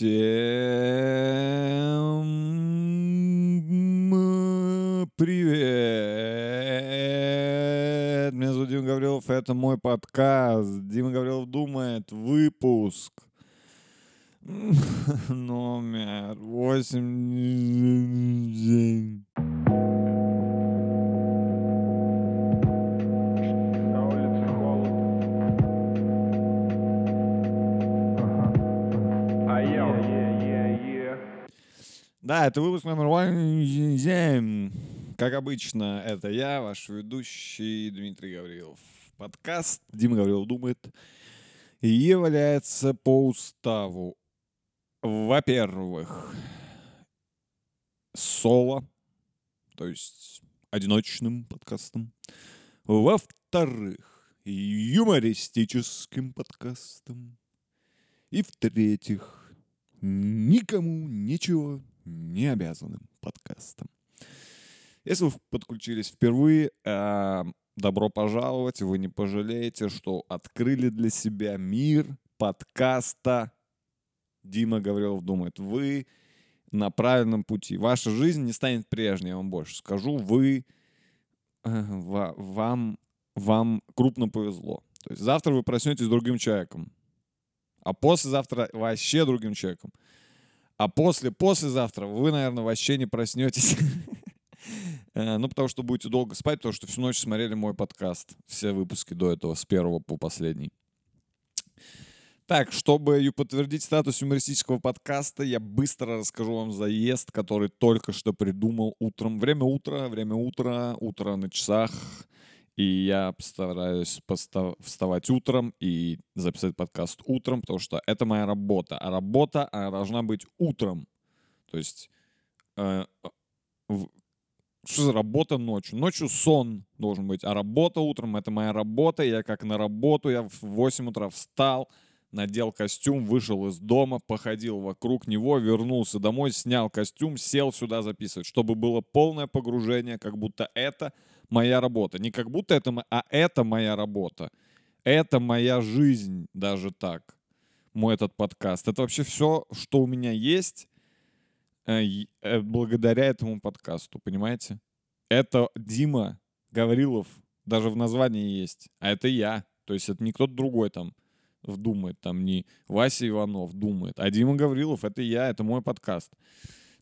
Всем привет! Меня зовут Дима Гаврилов, это мой подкаст. Дима Гаврилов думает, выпуск номер 8. Да, это выпуск номер 8. Как обычно, это я, ваш ведущий Дмитрий Гаврилов. Подкаст Дима Гаврилов думает является по уставу, во-первых, соло, то есть одиночным подкастом. Во-вторых, юмористическим подкастом. И в-третьих, никому ничего не обязанным подкастом. Если вы подключились впервые, э, добро пожаловать. Вы не пожалеете, что открыли для себя мир подкаста Дима Гаврилов думает. Вы на правильном пути. Ваша жизнь не станет прежней, я вам больше скажу. Вы, э, ва- вам, вам крупно повезло. То есть завтра вы проснетесь другим человеком. А послезавтра вообще другим человеком. А после послезавтра вы, наверное, вообще не проснетесь. Э, Ну, потому что будете долго спать, потому что всю ночь смотрели мой подкаст. Все выпуски до этого, с первого по последний. Так, чтобы подтвердить статус юмористического подкаста, я быстро расскажу вам заезд, который только что придумал утром. Время утра, время утра, утро на часах. И я постараюсь поста- вставать утром и записать подкаст утром, потому что это моя работа. А работа она должна быть утром. То есть э, в- что за работа ночью? Ночью сон должен быть, а работа утром — это моя работа. Я как на работу, я в 8 утра встал, надел костюм, вышел из дома, походил вокруг него, вернулся домой, снял костюм, сел сюда записывать, чтобы было полное погружение, как будто это моя работа. Не как будто это, а это моя работа. Это моя жизнь даже так. Мой этот подкаст. Это вообще все, что у меня есть, э, э, благодаря этому подкасту, понимаете? Это Дима Гаврилов, даже в названии есть, а это я. То есть это не кто-то другой там думает, там не Вася Иванов думает, а Дима Гаврилов — это я, это мой подкаст.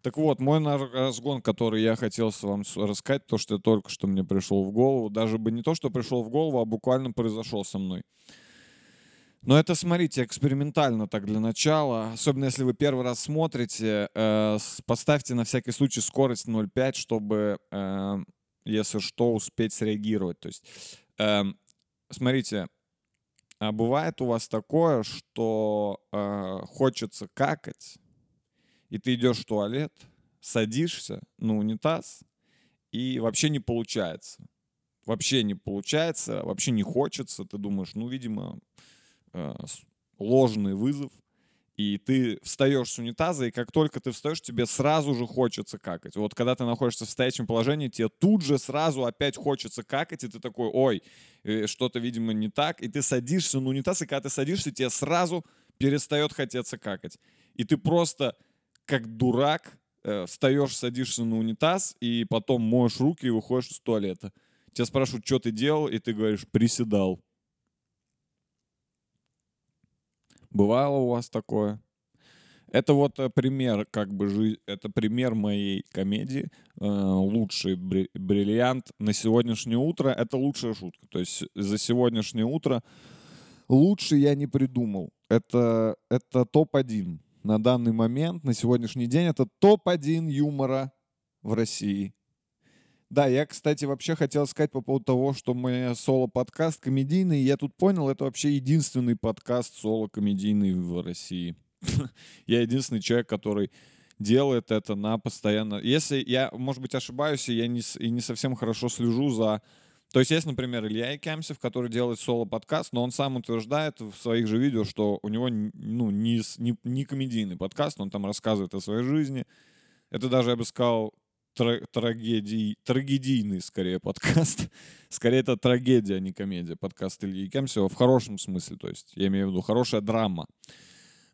Так вот, мой разгон, который я хотел вам рассказать, то, что только что мне пришел в голову, даже бы не то, что пришел в голову, а буквально произошел со мной. Но это, смотрите, экспериментально так для начала. Особенно если вы первый раз смотрите, э, поставьте на всякий случай скорость 0,5, чтобы, э, если что, успеть среагировать. То есть, эм, смотрите, а бывает у вас такое, что э, хочется какать, и ты идешь в туалет, садишься на унитаз, и вообще не получается. Вообще не получается, вообще не хочется. Ты думаешь, ну, видимо, э, ложный вызов, и ты встаешь с унитаза, и как только ты встаешь, тебе сразу же хочется какать. Вот когда ты находишься в стоячем положении, тебе тут же сразу опять хочется какать, и ты такой, ой, э, что-то, видимо, не так, и ты садишься на унитаз, и когда ты садишься, тебе сразу перестает хотеться какать. И ты просто, как дурак, э, встаешь, садишься на унитаз, и потом моешь руки и выходишь из туалета. Тебя спрашивают, что ты делал, и ты говоришь, приседал. Бывало у вас такое? Это вот э, пример, как бы, это пример моей комедии. Э, лучший бри- бриллиант на сегодняшнее утро. Это лучшая шутка. То есть за сегодняшнее утро лучше я не придумал. Это, это топ-1 на данный момент, на сегодняшний день. Это топ-1 юмора в России. Да, я, кстати, вообще хотел сказать по поводу того, что мой соло-подкаст комедийный. Я тут понял, это вообще единственный подкаст соло-комедийный в России. Я единственный человек, который делает это на постоянно. Если я, может быть, ошибаюсь, и я не, и не совсем хорошо слежу за... То есть есть, например, Илья Якямсев, который делает соло-подкаст, но он сам утверждает в своих же видео, что у него ну, не, не, не комедийный подкаст, он там рассказывает о своей жизни. Это даже, я бы сказал, тра- трагедий, трагедийный, скорее, подкаст. Скорее, это трагедия, а не комедия. Подкаст Ильи Якямсева в хорошем смысле, то есть, я имею в виду, хорошая драма.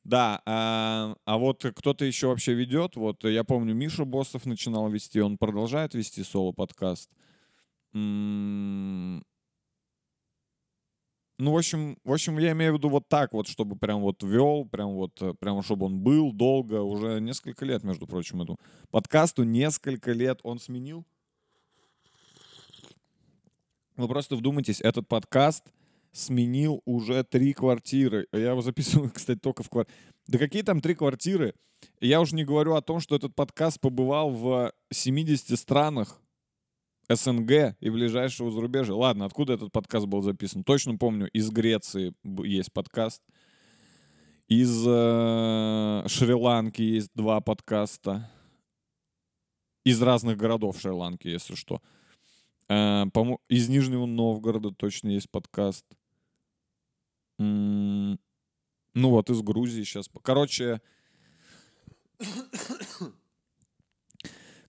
Да, а, а вот кто-то еще вообще ведет. Вот я помню, Миша Боссов начинал вести, он продолжает вести соло-подкаст. М, Ну, в общем, в общем, я имею в виду вот так вот, чтобы прям вот вел, прям вот, э, прям чтобы он был долго, уже несколько лет, между прочим, эту подкасту несколько лет он сменил. Вы просто вдумайтесь, этот подкаст сменил уже три квартиры. Я его записываю, кстати, только в квартире. Да какие там три квартиры? Я уже не говорю о том, что этот подкаст побывал в 70 странах СНГ и ближайшего зарубежья. Ладно, откуда этот подкаст был записан? Точно помню, из Греции есть подкаст. Из э, Шри-Ланки есть два подкаста. Из разных городов Шри-Ланки, если что. Э, из Нижнего Новгорода точно есть подкаст. М, Ну вот, из Грузии сейчас. Короче,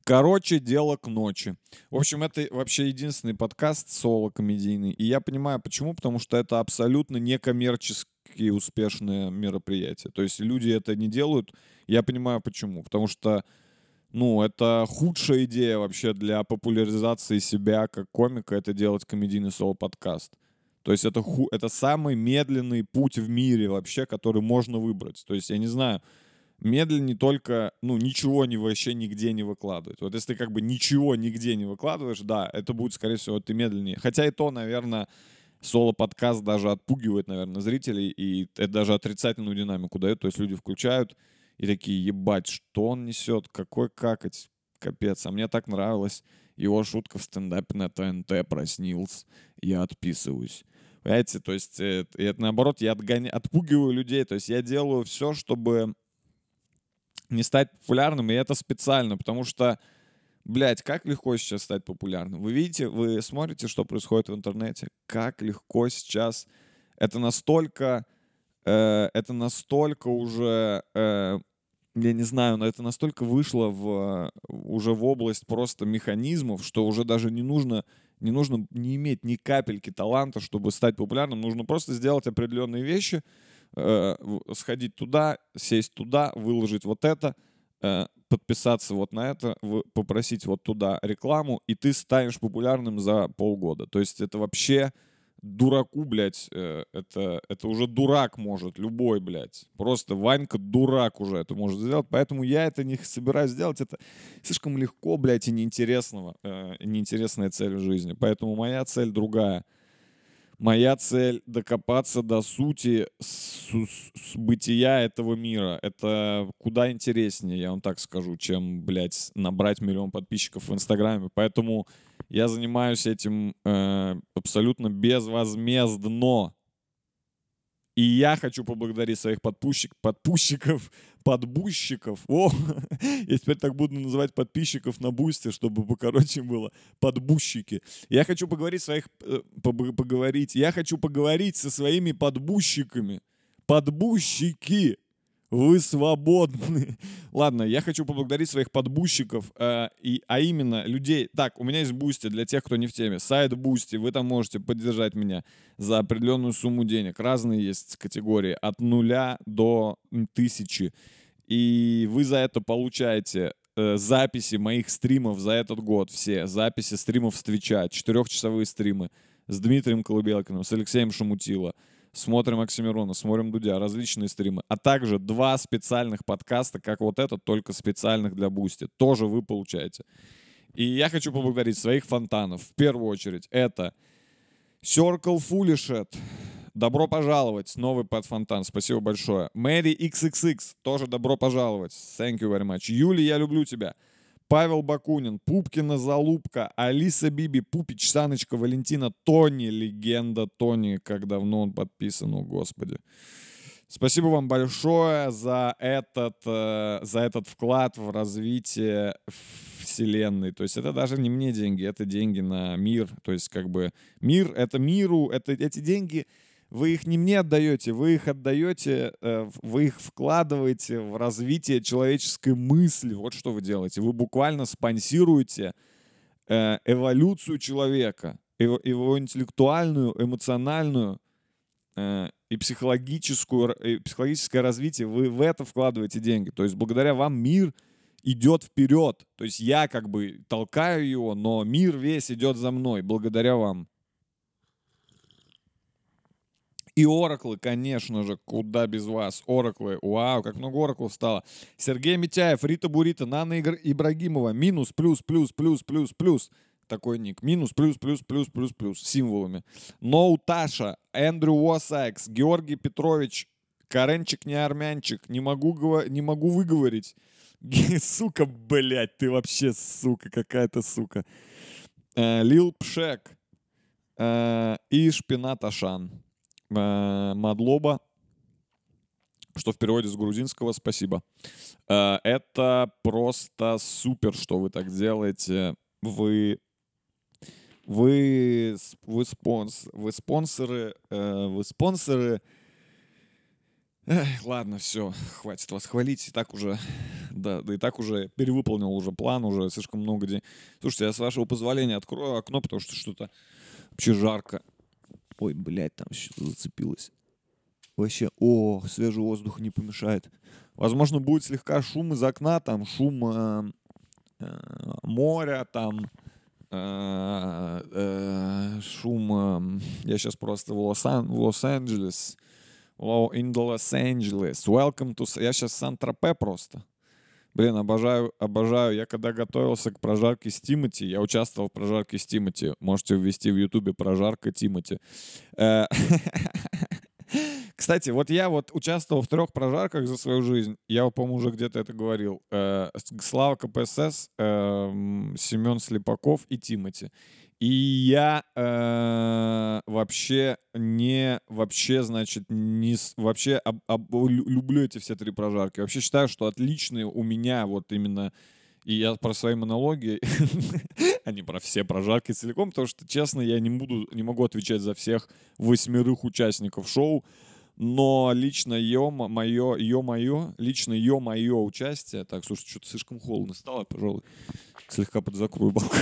Короче, дело к ночи. В общем, это вообще единственный подкаст соло-комедийный. И я понимаю, почему. Потому что это абсолютно некоммерчески успешное мероприятие. То есть люди это не делают. Я понимаю, почему. Потому что, ну, это худшая идея вообще для популяризации себя как комика, это делать комедийный соло-подкаст. То есть это, ху- это самый медленный путь в мире вообще, который можно выбрать. То есть я не знаю, медленнее только, ну, ничего не вообще нигде не выкладывать. Вот если ты как бы ничего нигде не выкладываешь, да, это будет, скорее всего, ты медленнее. Хотя и то, наверное, соло-подкаст даже отпугивает, наверное, зрителей, и это даже отрицательную динамику дает. То есть люди включают и такие, ебать, что он несет, какой какать, капец. А мне так нравилось его шутка в стендапе на ТНТ про Снилс. Я отписываюсь. Понимаете, то есть э, и это наоборот, я отгоня... отпугиваю людей, то есть я делаю все, чтобы не стать популярным, и это специально, потому что, блядь, как легко сейчас стать популярным. Вы видите, вы смотрите, что происходит в интернете, как легко сейчас. Это настолько, э, это настолько уже, э, я не знаю, но это настолько вышло в, уже в область просто механизмов, что уже даже не нужно, не нужно не иметь ни капельки таланта, чтобы стать популярным. Нужно просто сделать определенные вещи, э, сходить туда, сесть туда, выложить вот это, э, подписаться вот на это, попросить вот туда рекламу, и ты станешь популярным за полгода. То есть это вообще дураку, блядь, э, это, это уже дурак может, любой, блядь. Просто Ванька дурак уже это может сделать, поэтому я это не собираюсь делать. Это слишком легко, блядь, и неинтересного, э, неинтересная цель в жизни. Поэтому моя цель другая. Моя цель — докопаться до сути с, с- с бытия этого мира. Это куда интереснее, я вам так скажу, чем, блядь, набрать миллион подписчиков в Инстаграме. Поэтому я занимаюсь этим э, абсолютно безвозмездно. И я хочу поблагодарить своих подпущик, подпущиков, подбущиков. О, я теперь так буду называть подписчиков на бусте, чтобы покороче было. Подбущики. Я хочу поговорить своих, э, поговорить. Я хочу поговорить со своими подбущиками. Подбущики. Вы свободны. Ладно, я хочу поблагодарить своих подбущиков, э, и, а именно людей. Так, у меня есть Boosty для тех, кто не в теме. Сайт Boosty, вы там можете поддержать меня за определенную сумму денег. Разные есть категории, от нуля до тысячи. И вы за это получаете э, записи моих стримов за этот год. Все записи стримов с Twitch а, четырехчасовые стримы с Дмитрием Колыбелкиным, с Алексеем Шамутило. Смотрим Оксимирона, смотрим Дудя, различные стримы. А также два специальных подкаста, как вот этот, только специальных для Boosty. Тоже вы получаете. И я хочу поблагодарить своих фонтанов. В первую очередь это Circle Foolished. Добро пожаловать. Новый подфонтан. Спасибо большое. Мэри XXX. Тоже добро пожаловать. Thank you very much. Юли, я люблю тебя. Павел Бакунин, Пупкина Залупка, Алиса Биби, Пупич, Саночка, Валентина, Тони, легенда Тони, как давно он подписан, о господи. Спасибо вам большое за этот, э, за этот вклад в развитие вселенной. То есть это даже не мне деньги, это деньги на мир. То есть как бы мир — это миру, это эти деньги вы их не мне отдаете, вы их отдаете, э, вы их вкладываете в развитие человеческой мысли. Вот что вы делаете. Вы буквально спонсируете э, эволюцию человека, его, интеллектуальную, эмоциональную э, и, психологическую, и психологическое развитие, вы в это вкладываете деньги. То есть благодаря вам мир идет вперед. То есть я как бы толкаю его, но мир весь идет за мной, благодаря вам. И Ораклы, конечно же, куда без вас. Ораклы, вау, как много Ораклов стало. Сергей Митяев, Рита Бурита, Нана Игр- Ибрагимова, минус, плюс, плюс, плюс, плюс, плюс. Такой ник. Минус, плюс, плюс, плюс, плюс, плюс. Символами. Ноу Таша, Эндрю Уосакс, Георгий Петрович, Каренчик не армянчик. Не могу, гова- не могу выговорить. Сука, блядь, ты вообще сука, какая-то сука. Э, Лил Пшек. э, И Шпинат Ашан. Э, Мадлоба. Что в переводе с грузинского «спасибо». Э, Это просто супер, что вы так делаете. Вы вы, вы, спонс, вы спонсоры, э, вы спонсоры. Эх, ладно, все, хватит вас хвалить. И так уже, да, да и так уже перевыполнил уже план, уже слишком много денег. Слушайте, я с вашего позволения открою окно, потому что что-то вообще жарко. Ой, блядь, там что-то зацепилось. Вообще, о, свежий воздух не помешает. Возможно, будет слегка шум из окна, там шум э, э, моря, там э, э, шум. э, я сейчас просто в Лос-Ан- в Лос-Анджелес. Ло- In the Los Angeles. Welcome to... Я сейчас в Сан-Тропе просто. Блин, обожаю, обожаю. Я когда готовился к прожарке с Тимати, я участвовал в прожарке с Тимати. Можете ввести в Ютубе прожарка Тимати. Э, Кстати, вот я вот участвовал в трех прожарках за свою жизнь. Я, по-моему, уже где-то это говорил. Э, Слава КПСС, эм, Семен Слепаков и Тимати. И я э, вообще не, вообще, значит, не, вообще об- об- лю- люблю эти все три прожарки. Вообще считаю, что отличные у меня вот именно, и я про свои монологи, а не про все прожарки целиком, потому что, честно, я не буду, не могу отвечать за всех восьмерых участников шоу, но лично ее мое, ее мое, лично ее мое участие, так, слушай, что-то слишком холодно стало, пожалуй, слегка подзакрою балкон.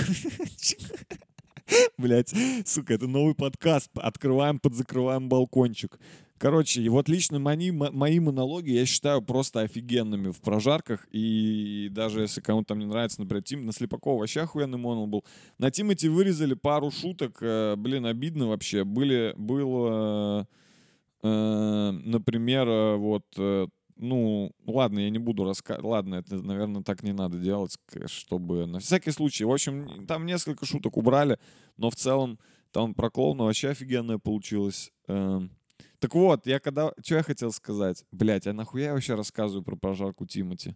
Блять, сука, это новый подкаст. Открываем, подзакрываем балкончик. Короче, и вот лично мои, мо- мои монологи я считаю просто офигенными в прожарках. И даже если кому-то там не нравится, например, Тим, на Слепакова вообще охуенный монол был. На Тимати вырезали пару шуток. э, блин, обидно вообще. Были, было, э, например, э, вот ну, ладно, я не буду рассказывать. Ладно, это, наверное, так не надо делать, чтобы... На всякий случай. В общем, там несколько шуток убрали, но в целом там про клоуна вообще офигенное получилось. Эм, Так вот, я когда... Что я хотел сказать? Блять, а нахуя я вообще рассказываю про прожарку Тимати?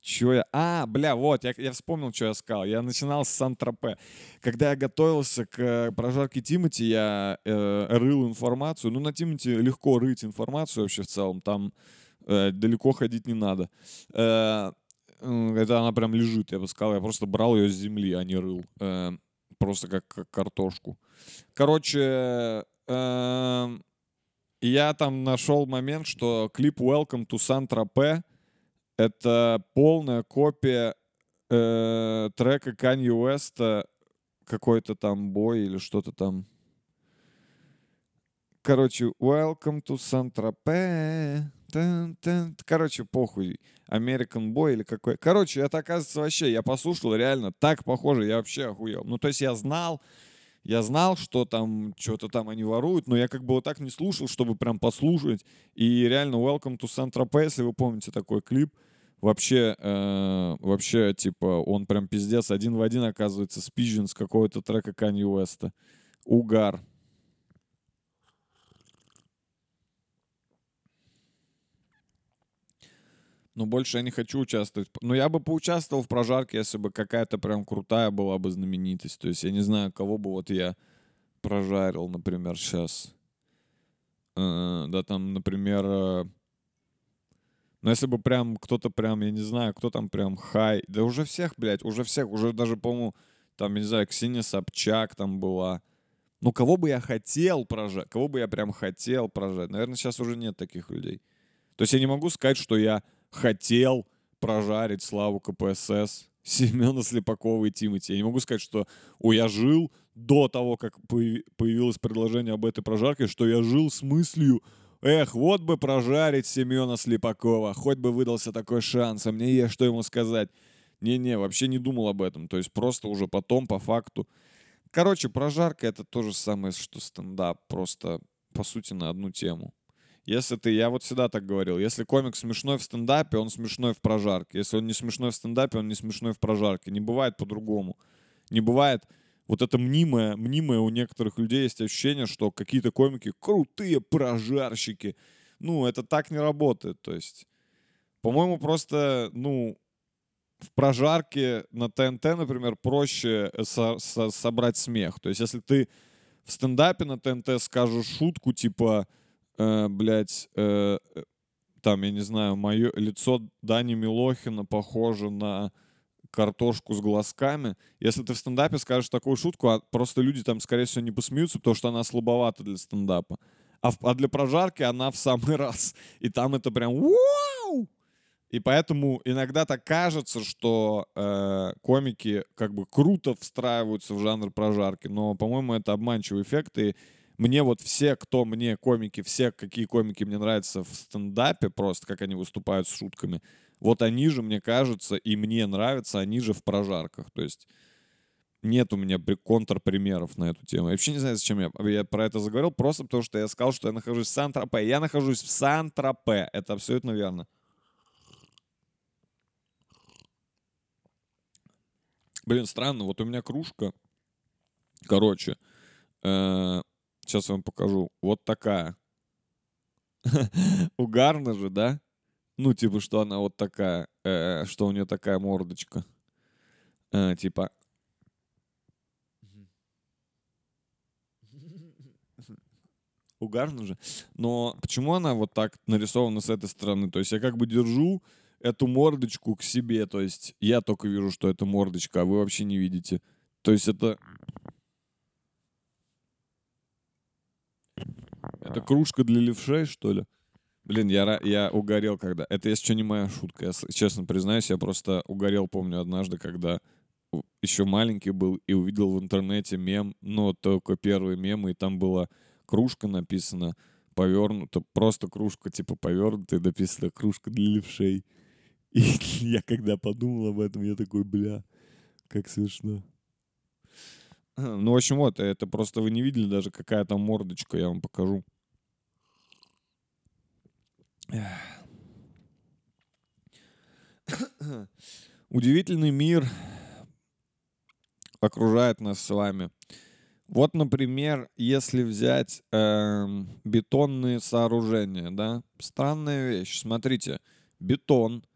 Чё я... А, бля, вот, я, я вспомнил, что я сказал. Я начинал с Сан-Тропе. Когда я готовился к прожарке Тимати, я э, рыл информацию. Ну, на Тимати легко рыть информацию вообще в целом. Там далеко ходить не надо. Э, это она прям лежит, я бы сказал. Я просто брал ее с земли, а не рыл. Э, просто как, как картошку. Короче, эм, я там нашел момент, что клип Welcome to Saint-Tropez это полная копия э, трека Kanye Уэста какой-то там бой или что-то там. Короче, Welcome to Saint-Tropez. Короче, похуй. American Boy или какой. Короче, это оказывается вообще, я послушал, реально так похоже, я вообще охуел. Ну, то есть я знал, я знал, что там что-то там они воруют, но я как бы вот так не слушал, чтобы прям послушать. И реально Welcome to Saint-Tropez, если вы помните такой клип, вообще, э, вообще, типа, он прям пиздец один в один, оказывается, спизжен с какого-то трека Канье Уэста. Угар. Но больше я не хочу участвовать. Но я бы поучаствовал в прожарке, если бы какая-то прям крутая была бы знаменитость. То есть я не знаю, кого бы вот я прожарил, например, сейчас. Да, там, например... э, Ну, если бы прям кто-то прям, я не знаю, кто там прям хай. Да уже всех, блядь, уже всех. Уже даже, по-моему, там, я не знаю, Ксения Собчак там была. Ну, кого бы я хотел прожать? Кого бы я прям хотел прожать? Наверное, сейчас уже нет таких людей. То есть я не могу сказать, что я хотел прожарить Славу КПСС, Семена Слепакова и Тимати. Я не могу сказать, что «Ой, я жил до того, как появи- появилось предложение об этой прожарке, что я жил с мыслью, эх, вот бы прожарить Семена Слепакова, хоть бы выдался такой шанс, а мне есть что ему сказать. Не-не, вообще не думал об этом, то есть просто уже потом, по факту. Короче, прожарка это то же самое, что стендап, просто по сути на одну тему. Если ты, я вот всегда так говорил, если комик смешной в стендапе, он смешной в прожарке. Если он не смешной в стендапе, он не смешной в прожарке. Не бывает по-другому. Не бывает вот это мнимое, мнимое у некоторых людей есть ощущение, что какие-то комики крутые прожарщики. Ну, это так не работает. То есть, по-моему, просто, ну, в прожарке на ТНТ, например, проще со- со- собрать смех. То есть, если ты в стендапе на ТНТ скажешь шутку, типа, э, блядь, э, э, там, я не знаю, мое лицо Дани Милохина похоже на картошку с глазками. Если ты в стендапе скажешь такую шутку, а просто люди там, скорее всего, не посмеются, потому что она слабовата для стендапа. А, в- а для прожарки она в самый раз. И там это прям вау! И поэтому иногда так кажется, что э, комики как бы круто встраиваются в жанр прожарки, но, по-моему, это обманчивый эффект. И мне вот все, кто мне комики, все, какие комики мне нравятся в стендапе, просто как они выступают с шутками, вот они же, мне кажется, и мне нравятся, они же в прожарках. То есть нет у меня при- контрпримеров на эту тему. Я вообще не знаю, зачем я, я про это заговорил, просто потому что я сказал, что я нахожусь в Сан-Тропе. Я нахожусь в Сан-Тропе. Это абсолютно верно. Блин, странно, вот у меня кружка, короче, сейчас вам покажу, вот такая. Угарно же, да? Ну, типа, что она вот такая, э, что у нее такая мордочка. Э, типа... Угарно же. Но почему она вот так нарисована с этой стороны? То есть я как бы держу эту мордочку к себе. То есть я только вижу, что это мордочка, а вы вообще не видите. То есть это... Это кружка для левшей, что ли? Блин, я, я угорел когда... Это, если что, не моя шутка. Я честно признаюсь, я просто угорел, помню, однажды, когда еще маленький был и увидел в интернете мем, ну, только первый мем, и там была кружка написана, повернута, просто кружка, типа, повернута, и написано кружка для левшей. И я когда подумал об этом, я такой, бля, как смешно. Ну, в общем, вот, это просто вы не видели даже, какая там мордочка, я вам покажу. Удивительный мир окружает нас с вами. Вот, например, если взять эм, бетонные сооружения, да, странная вещь. Смотрите, бетон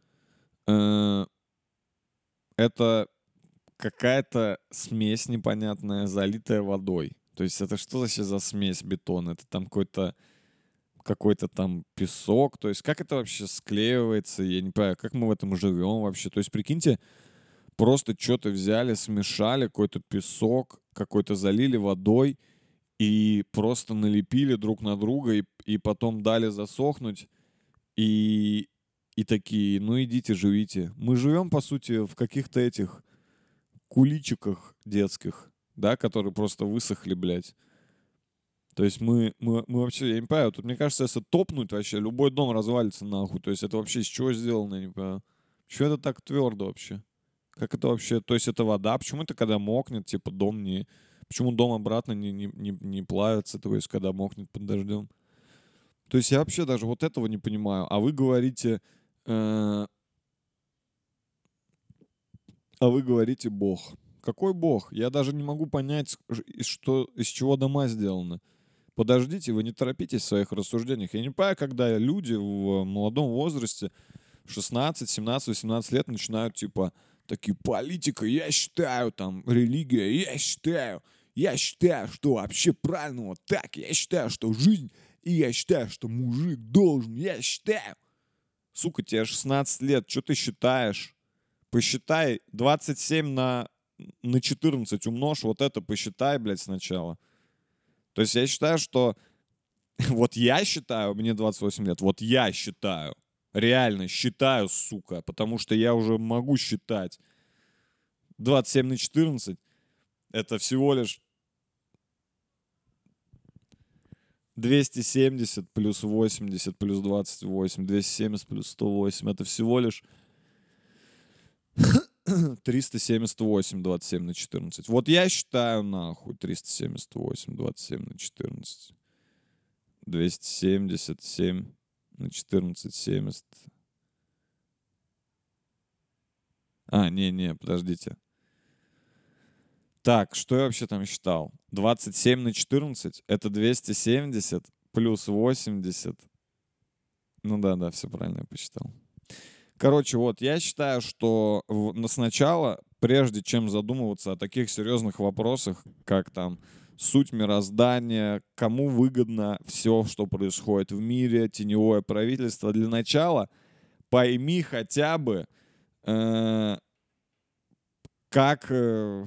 э, это какая-то смесь непонятная, залитая водой. То есть это что вообще за смесь бетона? Это там какой-то какой-то там песок. То есть как это вообще склеивается? Я не понимаю, как мы в этом живем вообще. То есть прикиньте, просто что-то взяли, смешали, какой-то песок, какой-то залили водой и просто налепили друг на друга и, и потом дали засохнуть. И, и такие, ну идите, живите. Мы живем, по сути, в каких-то этих куличиках детских, да, которые просто высохли, блядь. То есть мы, мы, мы вообще, я не понимаю, тут мне кажется, если топнуть вообще, любой дом развалится нахуй. То есть это вообще из чего сделано, я не понимаю. Почему это так твердо вообще? Как это вообще? То есть это вода? Почему это когда мокнет, типа дом не... Почему дом обратно не, не, не, не плавится, то есть когда мокнет под дождем? То есть я вообще даже вот этого не понимаю. А вы говорите... э, а вы говорите Бог. Какой Бог? Я даже не могу понять, что, из чего дома сделаны. Подождите, вы не торопитесь в своих рассуждениях. Я не понимаю, когда люди в молодом возрасте, 16, 17, 18 лет, начинают типа такие, политика, я считаю, там, религия, я считаю, я считаю, что вообще правильно вот так, я считаю, что жизнь, и я считаю, что мужик должен, я считаю. Сука, тебе 16 лет, что ты считаешь? Посчитай 27 на, на 14 умножь, вот это посчитай, блядь, сначала. То есть я считаю, что... Вот я считаю, мне 28 лет, вот я считаю, реально считаю, сука, потому что я уже могу считать. 27 на 14 — это всего лишь 270 плюс 80 плюс 28, 270 плюс 108. Это всего лишь 378, 27 на 14. Вот я считаю нахуй 378, 27 на 14. 277 на 14, 70. А, не-не, подождите. Так, что я вообще там считал? 27 на 14 — это 270 плюс 80. Ну да, да, все правильно я посчитал. Короче, вот, я считаю, что в- на сначала, прежде чем задумываться о таких серьезных вопросах, как там суть мироздания, кому выгодно все, что происходит в мире, теневое правительство, для начала пойми хотя бы, э, как, э,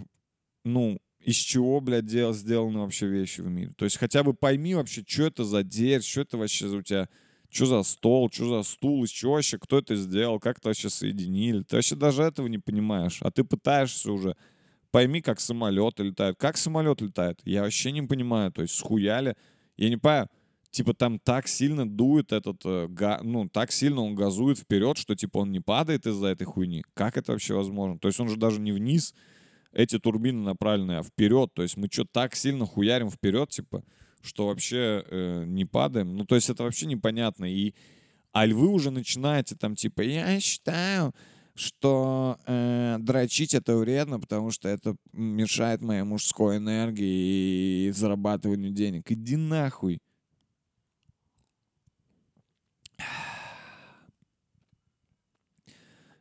ну, из чего, блядь, дел, сделаны вообще вещи в мире. То есть хотя бы пойми вообще, что это за дверь, что это вообще у тебя, что за стол, что за стул, из чего вообще, кто это сделал, как это вообще соединили. Ты вообще даже этого не понимаешь, а ты пытаешься уже. Пойми, как самолеты летают. Как самолет летает? Я вообще не понимаю. То есть схуяли. Я не понимаю, типа там так сильно дует этот, э, га- ну, так сильно он газует вперед, что типа он не падает из-за этой хуйни. Как это вообще возможно? То есть он же даже не вниз, эти турбины направлены, а вперед. То есть мы что так сильно хуярим вперед, типа, что вообще э, не падаем. Ну, то есть это вообще непонятно. И, а вы уже начинаете там, типа, я считаю, что э, дрочить это вредно, потому что это мешает моей мужской энергии и зарабатыванию денег. Иди нахуй.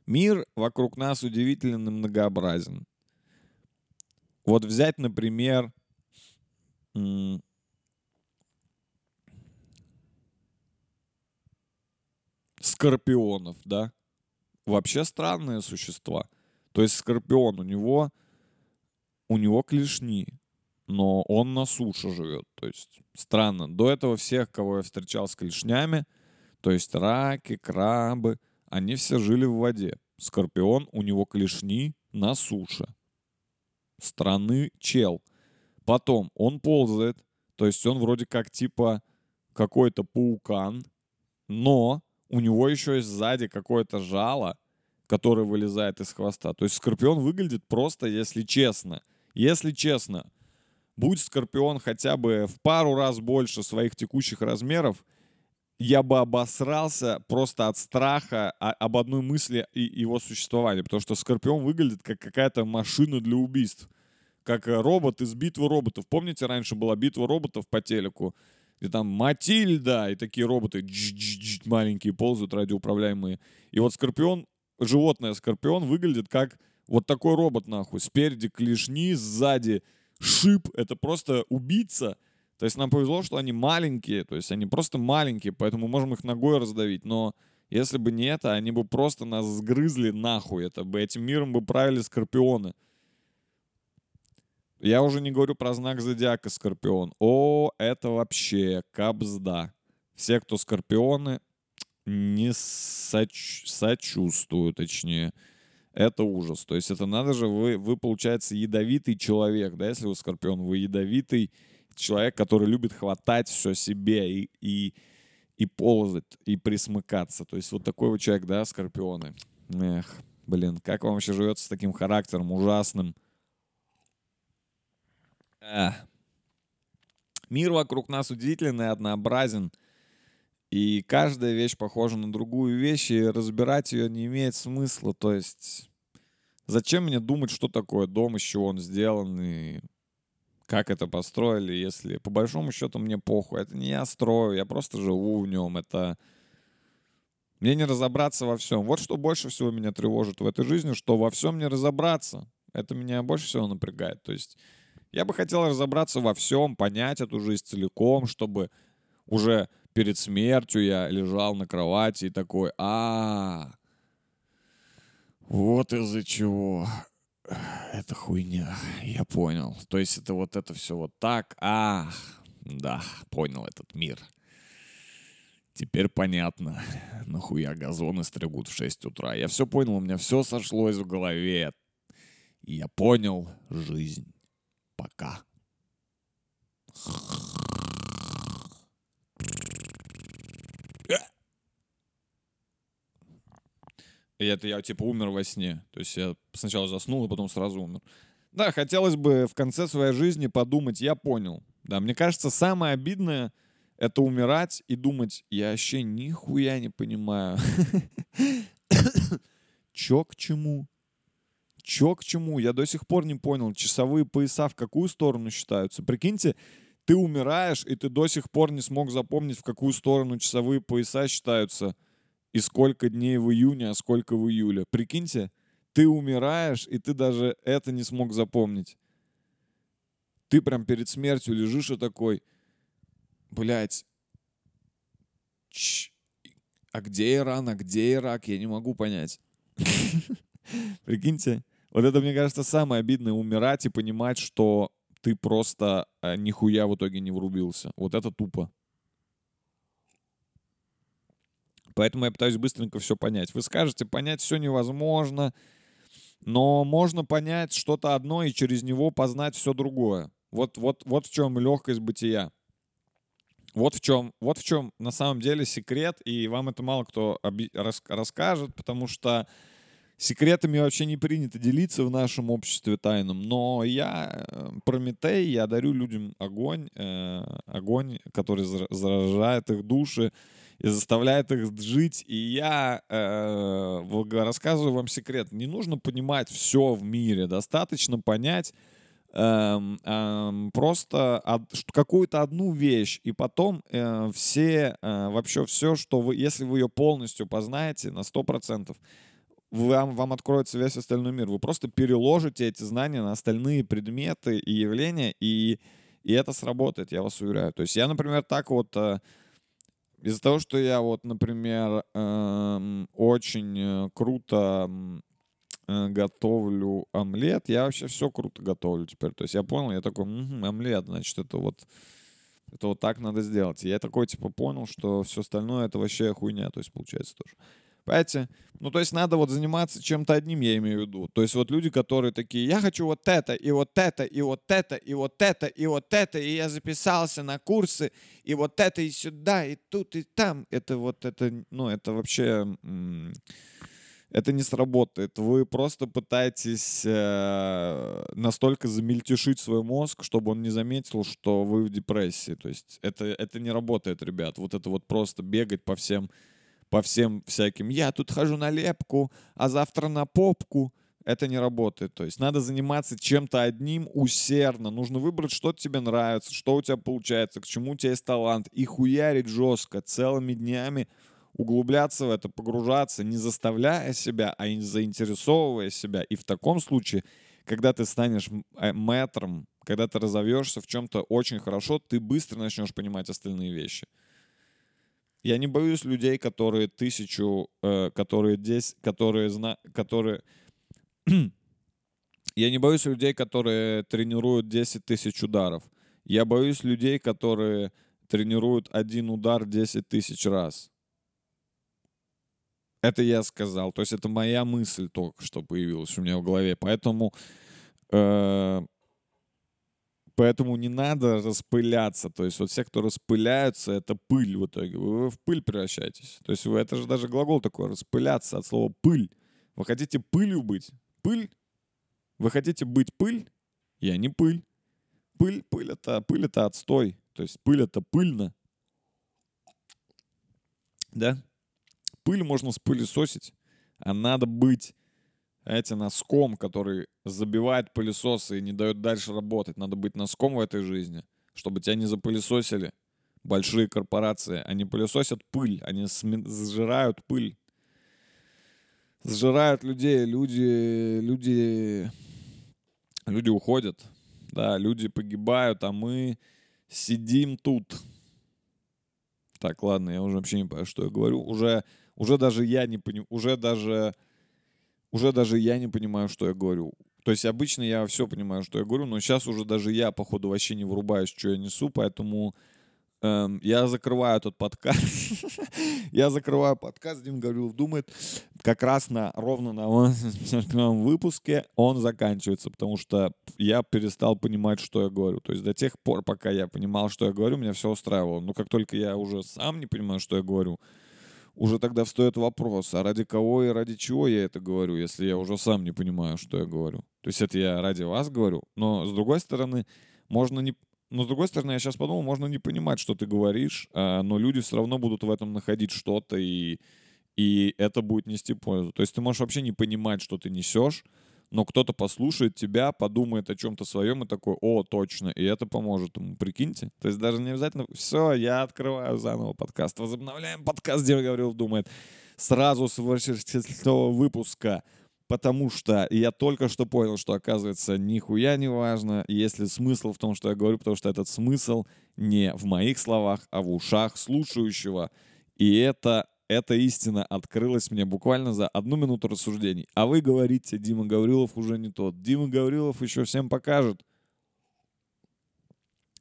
Мир вокруг нас удивительно многообразен. Вот взять, например, скорпионов, да? Вообще странные существа. То есть скорпион, у него, у него клешни, но он на суше живет. То есть странно. До этого всех, кого я встречал с клешнями, то есть раки, крабы, они все жили в воде. Скорпион, у него клешни на суше. Странный чел. Потом он ползает, то есть он вроде как типа какой-то паукан, но у него еще есть сзади какое-то жало, которое вылезает из хвоста. То есть скорпион выглядит просто, если честно. Если честно, будь скорпион хотя бы в пару раз больше своих текущих размеров, я бы обосрался просто от страха о- об одной мысли и его существовании. Потому что Скорпион выглядит как какая-то машина для убийств. Как э, робот из битвы роботов. Помните, раньше была битва роботов по телеку? И там Матильда, и такие роботы маленькие ползают, радиоуправляемые. И вот Скорпион, животное Скорпион выглядит как вот такой робот нахуй. Спереди клешни, сзади шип. Это просто убийца. То есть нам повезло, что они маленькие, то есть они просто маленькие, поэтому можем их ногой раздавить. Но если бы не это, они бы просто нас сгрызли нахуй. Это бы этим миром бы правили скорпионы. Я уже не говорю про знак зодиака Скорпион. О, это вообще кабзда. Все, кто скорпионы, не соч- сочувствую, точнее. Это ужас. То есть это надо же, вы, вы, получается, ядовитый человек, да, если вы скорпион, вы ядовитый человек, который любит хватать все себе и, и, и ползать, и присмыкаться. То есть вот такой вот человек, да, скорпионы. Эх, блин, как вам вообще живется с таким характером ужасным? Эх. Мир вокруг нас удивителен и однообразен. И каждая вещь похожа на другую вещь, и разбирать ее не имеет смысла. То есть зачем мне думать, что такое дом, из чего он сделан, и как это построили, если по большому счету мне похуй. Это не я строю, я просто живу в нем. Это мне не разобраться во всем. Вот что больше всего меня тревожит в этой жизни, что во всем не разобраться. Это меня больше всего напрягает. То есть я бы хотел разобраться во всем, понять эту жизнь целиком, чтобы уже перед смертью я лежал на кровати и такой, а, вот из-за чего это хуйня, я понял. То есть это вот это все вот так, а, да, понял этот мир. Теперь понятно, нахуя газоны стригут в 6 утра. Я все понял, у меня все сошлось в голове. И я понял жизнь. Пока. И это я, типа, умер во сне. То есть я сначала заснул, а потом сразу умер. Да, хотелось бы в конце своей жизни подумать, я понял. Да, мне кажется, самое обидное — это умирать и думать, я вообще нихуя не понимаю. Чё к чему? Чё к чему? Я до сих пор не понял, часовые пояса в какую сторону считаются. Прикиньте, ты умираешь, и ты до сих пор не смог запомнить, в какую сторону часовые пояса считаются, и сколько дней в июне, а сколько в июле. Прикиньте, ты умираешь, и ты даже это не смог запомнить. Ты прям перед смертью лежишь и такой, блядь, а где Иран, а где Ирак, я не могу понять. Прикиньте, вот это, мне кажется, самое обидное, умирать и понимать, что ты просто э, нихуя в итоге не врубился. Вот это тупо. Поэтому я пытаюсь быстренько все понять. Вы скажете, понять все невозможно, но можно понять что-то одно и через него познать все другое. Вот, вот, вот в чем легкость бытия. Вот в чем, вот в чем на самом деле секрет, и вам это мало кто расскажет, потому что Секретами вообще не принято делиться в нашем обществе тайном, но я э, Прометей, я дарю людям огонь, э, огонь, который заражает их души и заставляет их жить. И я э, рассказываю вам секрет. Не нужно понимать все в мире, достаточно понять эм, эм, просто какую-то одну вещь, и потом э, все, э, вообще все, что вы, если вы ее полностью познаете на 100%, вам, вам откроется весь остальной мир. Вы просто переложите эти знания на остальные предметы и явления, и, и это сработает, я вас уверяю. То есть я, например, так вот... Э, из-за того, что я вот, например, эм, очень э, круто э, готовлю омлет, я вообще все круто готовлю теперь. То есть я понял, я такой, угу, омлет, значит, это вот, это вот так надо сделать. И я такой, типа, понял, что все остальное это вообще хуйня, то есть получается тоже. Понимаете? Ну, то есть надо вот заниматься чем-то одним, я имею в виду. То есть вот люди, которые такие, я хочу вот это, и вот это, и вот это, и вот это, и вот это, и я записался на курсы, и вот это, и сюда, и тут, и там. Это вот, это, ну, это вообще... Это не сработает. Вы просто пытаетесь э, настолько замельтешить свой мозг, чтобы он не заметил, что вы в депрессии. То есть это, это не работает, ребят. Вот это вот просто бегать по всем по всем всяким, я тут хожу на лепку, а завтра на попку, это не работает. То есть надо заниматься чем-то одним усердно. Нужно выбрать, что тебе нравится, что у тебя получается, к чему у тебя есть талант, и хуярить жестко целыми днями, углубляться в это, погружаться, не заставляя себя, а заинтересовывая себя. И в таком случае, когда ты станешь э, мэтром, когда ты разовьешься в чем-то очень хорошо, ты быстро начнешь понимать остальные вещи. Я не боюсь людей, которые тысячу, э, которые десять, которые зна, которые... Я не боюсь людей, которые тренируют 10 тысяч ударов. Я боюсь людей, которые тренируют один удар 10 тысяч раз. Это я сказал. То есть это моя мысль только что появилась у меня в голове. Поэтому э, Поэтому не надо распыляться. То есть вот все, кто распыляются, это пыль в итоге. Вы в пыль превращаетесь. То есть это же даже глагол такой, распыляться от слова пыль. Вы хотите пылью быть? Пыль? Вы хотите быть пыль? Я не пыль. Пыль, пыль это, пыль это отстой. То есть пыль это пыльно. Да? Пыль можно спылесосить, а надо быть эти носком, который забивает пылесосы и не дает дальше работать. Надо быть носком в этой жизни, чтобы тебя не запылесосили большие корпорации. Они пылесосят пыль, они сжирают пыль. Сжирают людей, люди, люди, люди уходят, да, люди погибают, а мы сидим тут. Так, ладно, я уже вообще не понимаю, что я говорю. Уже, уже даже я не понимаю, уже даже уже даже я не понимаю, что я говорю. То есть обычно я все понимаю, что я говорю, но сейчас уже даже я, походу, вообще не вырубаюсь, что я несу, поэтому эм, я закрываю этот подкаст. я закрываю подкаст, Дим Гаврилов думает, как раз на ровно на выпуске он заканчивается, потому что я перестал понимать, что я говорю. То есть до тех пор, пока я понимал, что я говорю, меня все устраивало. Но как только я уже сам не понимаю, что я говорю, уже тогда встает вопрос, а ради кого и ради чего я это говорю, если я уже сам не понимаю, что я говорю. То есть это я ради вас говорю, но с другой стороны, можно не... Но с другой стороны, я сейчас подумал, можно не понимать, что ты говоришь, а, но люди все равно будут в этом находить что-то, и, и это будет нести пользу. То есть ты можешь вообще не понимать, что ты несешь, но кто-то послушает тебя, подумает о чем-то своем и такой, о, точно, и это поможет ему, прикиньте. То есть даже не обязательно, все, я открываю заново подкаст, возобновляем подкаст, где Гаврилов думает, сразу с выпуска, потому что я только что понял, что оказывается нихуя не важно, есть ли смысл в том, что я говорю, потому что этот смысл не в моих словах, а в ушах слушающего. И это эта истина открылась мне буквально за одну минуту рассуждений. А вы говорите, Дима Гаврилов уже не тот. Дима Гаврилов еще всем покажет,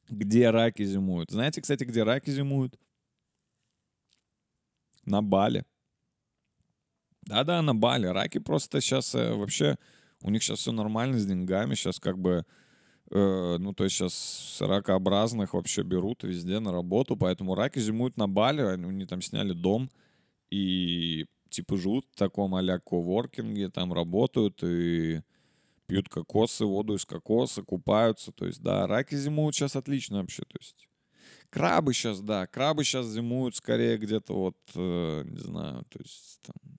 где раки зимуют. Знаете, кстати, где раки зимуют? На Бале. Да-да, на Бале. Раки просто сейчас э, вообще... У них сейчас все нормально с деньгами. Сейчас как бы... Э, ну, то есть сейчас ракообразных вообще берут везде на работу. Поэтому раки зимуют на Бале. Они, они там сняли дом и типа живут в таком а-ля коворкинге, там работают и пьют кокосы, воду из кокоса, купаются. То есть, да, раки зимуют сейчас отлично вообще. То есть, крабы сейчас, да, крабы сейчас зимуют скорее где-то вот, э, не знаю, то есть, там,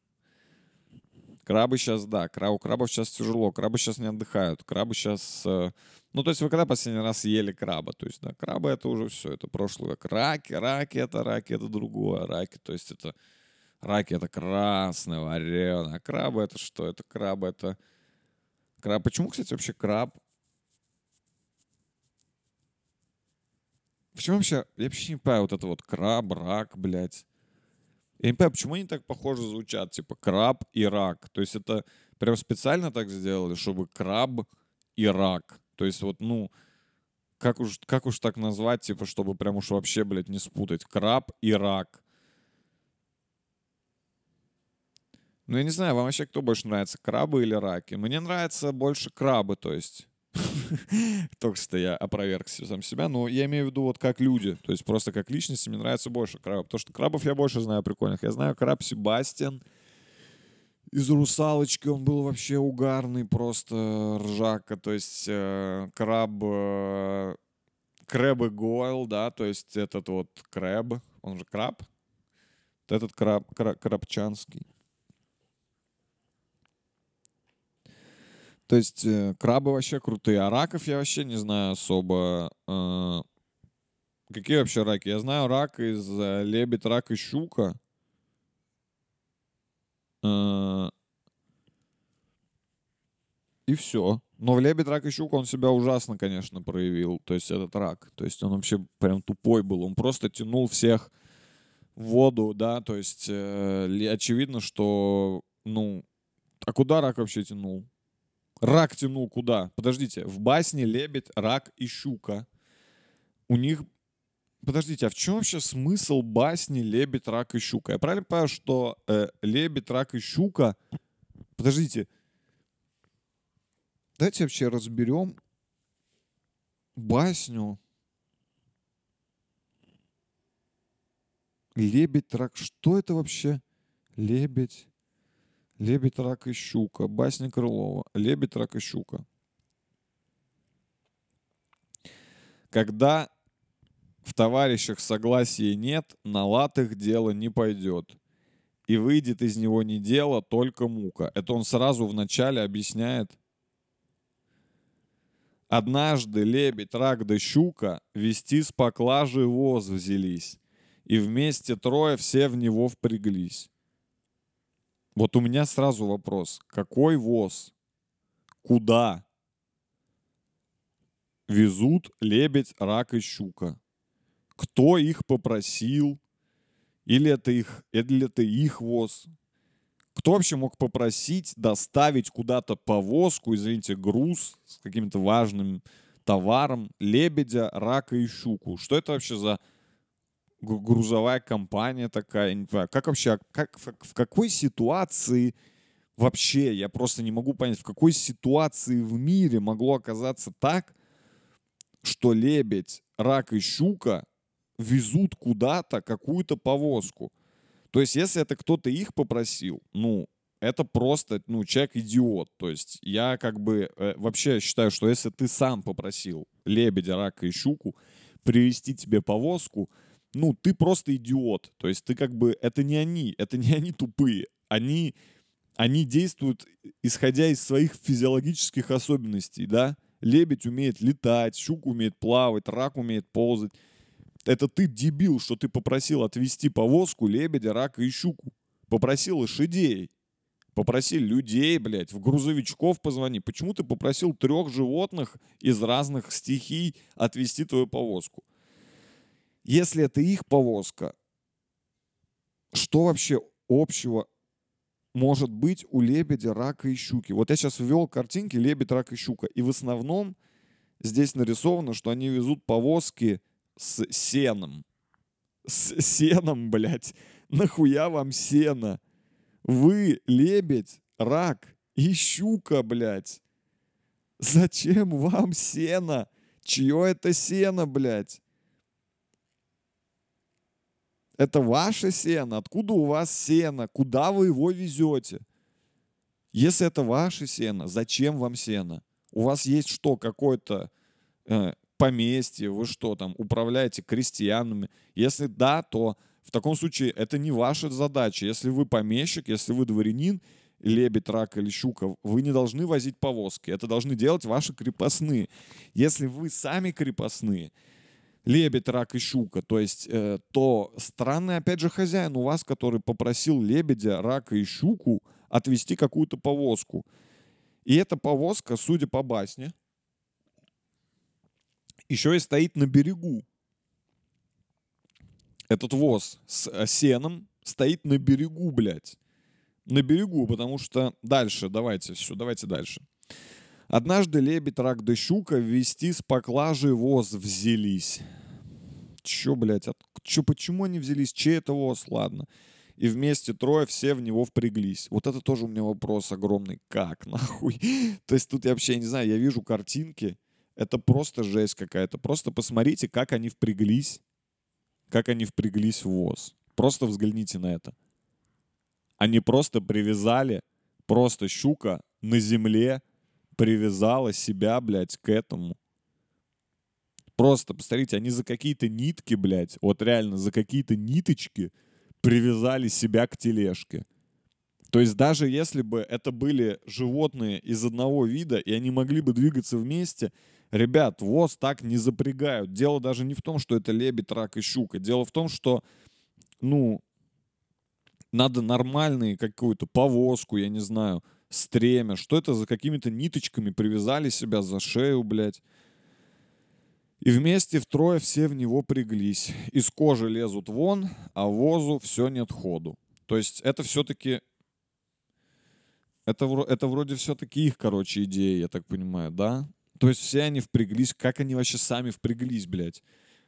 Крабы сейчас, да, краб, у крабов сейчас тяжело, крабы сейчас не отдыхают, крабы сейчас... Э, ну, то есть вы когда последний раз ели краба? То есть, да, крабы это уже все, это прошлый век. Раки, раки это раки, это другое. Раки, то есть это Раки это красный, вареный. А крабы это что? Это крабы, это... Краб. Почему, кстати, вообще краб? Почему вообще... Я вообще не понимаю вот это вот краб, рак, блядь. Я не понимаю, почему они так похоже звучат, типа краб и рак. То есть это прям специально так сделали, чтобы краб и рак. То есть вот, ну, как уж, как уж так назвать, типа, чтобы прям уж вообще, блядь, не спутать. Краб и рак. Ну, я не знаю, вам вообще кто больше нравится, крабы или раки? Мне нравится больше крабы, то есть. Только что я опроверг сам себя, но я имею в виду вот как люди, то есть просто как личности мне нравится больше крабы, потому что крабов я больше знаю прикольных. Я знаю краб Себастьян из «Русалочки», он был вообще угарный, просто ржака, то есть э, краб э, Крэб и Гойл, да, то есть этот вот Крэб, он же краб, этот краб, краб крабчанский. То есть э, крабы вообще крутые, а раков я вообще не знаю особо. Э, какие вообще раки? Я знаю рак из э, лебедь, рак и щука. Э, и все. Но в лебедь, рак и щука он себя ужасно, конечно, проявил. То есть этот рак. То есть он вообще прям тупой был. Он просто тянул всех в воду, да. То есть э, очевидно, что, ну, а куда рак вообще тянул? Рак тянул куда? Подождите, в басне лебедь, рак и щука. У них... Подождите, а в чем вообще смысл басни лебедь, рак и щука? Я правильно понимаю, что э, лебедь, рак и щука... Подождите. Давайте вообще разберем басню. Лебедь, рак. Что это вообще? Лебедь, Лебедь, рак и щука. Басня Крылова. Лебедь, рак и щука. Когда в товарищах согласия нет, на латых дело не пойдет. И выйдет из него не дело, только мука. Это он сразу вначале объясняет. Однажды лебедь, рак да щука вести с поклажи воз взялись. И вместе трое все в него впряглись. Вот у меня сразу вопрос. Какой ВОЗ? Куда? Везут лебедь, рак и щука. Кто их попросил? Или это их, или это их ВОЗ? Кто вообще мог попросить доставить куда-то повозку, извините, груз с каким-то важным товаром лебедя, рака и щуку? Что это вообще за грузовая компания такая, как вообще, как, в какой ситуации вообще, я просто не могу понять, в какой ситуации в мире могло оказаться так, что лебедь, рак и щука везут куда-то какую-то повозку. То есть, если это кто-то их попросил, ну, это просто, ну, человек идиот. То есть я как бы э, вообще считаю, что если ты сам попросил лебедя, рака и щуку привезти тебе повозку, ну, ты просто идиот. То есть ты как бы, это не они, это не они тупые. Они, они действуют, исходя из своих физиологических особенностей, да. Лебедь умеет летать, щука умеет плавать, рак умеет ползать. Это ты дебил, что ты попросил отвезти повозку лебедя, рака и щуку. Попросил лошадей. Попроси людей, блядь, в грузовичков позвони. Почему ты попросил трех животных из разных стихий отвезти твою повозку? Если это их повозка, что вообще общего может быть у лебедя, рака и щуки? Вот я сейчас ввел картинки лебедь, рак и щука. И в основном здесь нарисовано, что они везут повозки с сеном. С сеном, блядь. Нахуя вам сено? Вы лебедь, рак и щука, блядь. Зачем вам сено? Чье это сено, блядь? Это ваше сено. Откуда у вас сено? Куда вы его везете? Если это ваше сено, зачем вам сено? У вас есть что, какое-то э, поместье, вы что там, управляете крестьянами? Если да, то в таком случае это не ваша задача. Если вы помещик, если вы дворянин, лебедь, рак или щука, вы не должны возить повозки. Это должны делать ваши крепостные. Если вы сами крепостные, лебедь, рак и щука, то есть, э, то странный, опять же, хозяин у вас, который попросил лебедя, рака и щуку отвезти какую-то повозку. И эта повозка, судя по басне, еще и стоит на берегу этот воз с э, сеном стоит на берегу, блядь. На берегу, потому что дальше, давайте, все, давайте дальше. Однажды лебедь, рак да щука ввести с поклажей воз взялись. Чё, блядь, от... Чё, почему они взялись? Чей это воз? Ладно. И вместе трое все в него впряглись. Вот это тоже у меня вопрос огромный. Как, нахуй? То есть тут я вообще не знаю, я вижу картинки. Это просто жесть какая-то. Просто посмотрите, как они впряглись как они впряглись в ВОЗ. Просто взгляните на это. Они просто привязали, просто щука на земле привязала себя, блядь, к этому. Просто, посмотрите, они за какие-то нитки, блядь, вот реально за какие-то ниточки привязали себя к тележке. То есть даже если бы это были животные из одного вида, и они могли бы двигаться вместе, Ребят, ВОЗ так не запрягают. Дело даже не в том, что это лебедь, рак и щука. Дело в том, что, ну, надо нормальную какую-то повозку, я не знаю, стремя. Что это за какими-то ниточками привязали себя за шею, блядь. И вместе втрое все в него приглись. Из кожи лезут вон, а возу все нет ходу. То есть это все-таки... Это, это вроде все-таки их, короче, идея, я так понимаю, да? То есть все они впряглись. Как они вообще сами впряглись, блядь?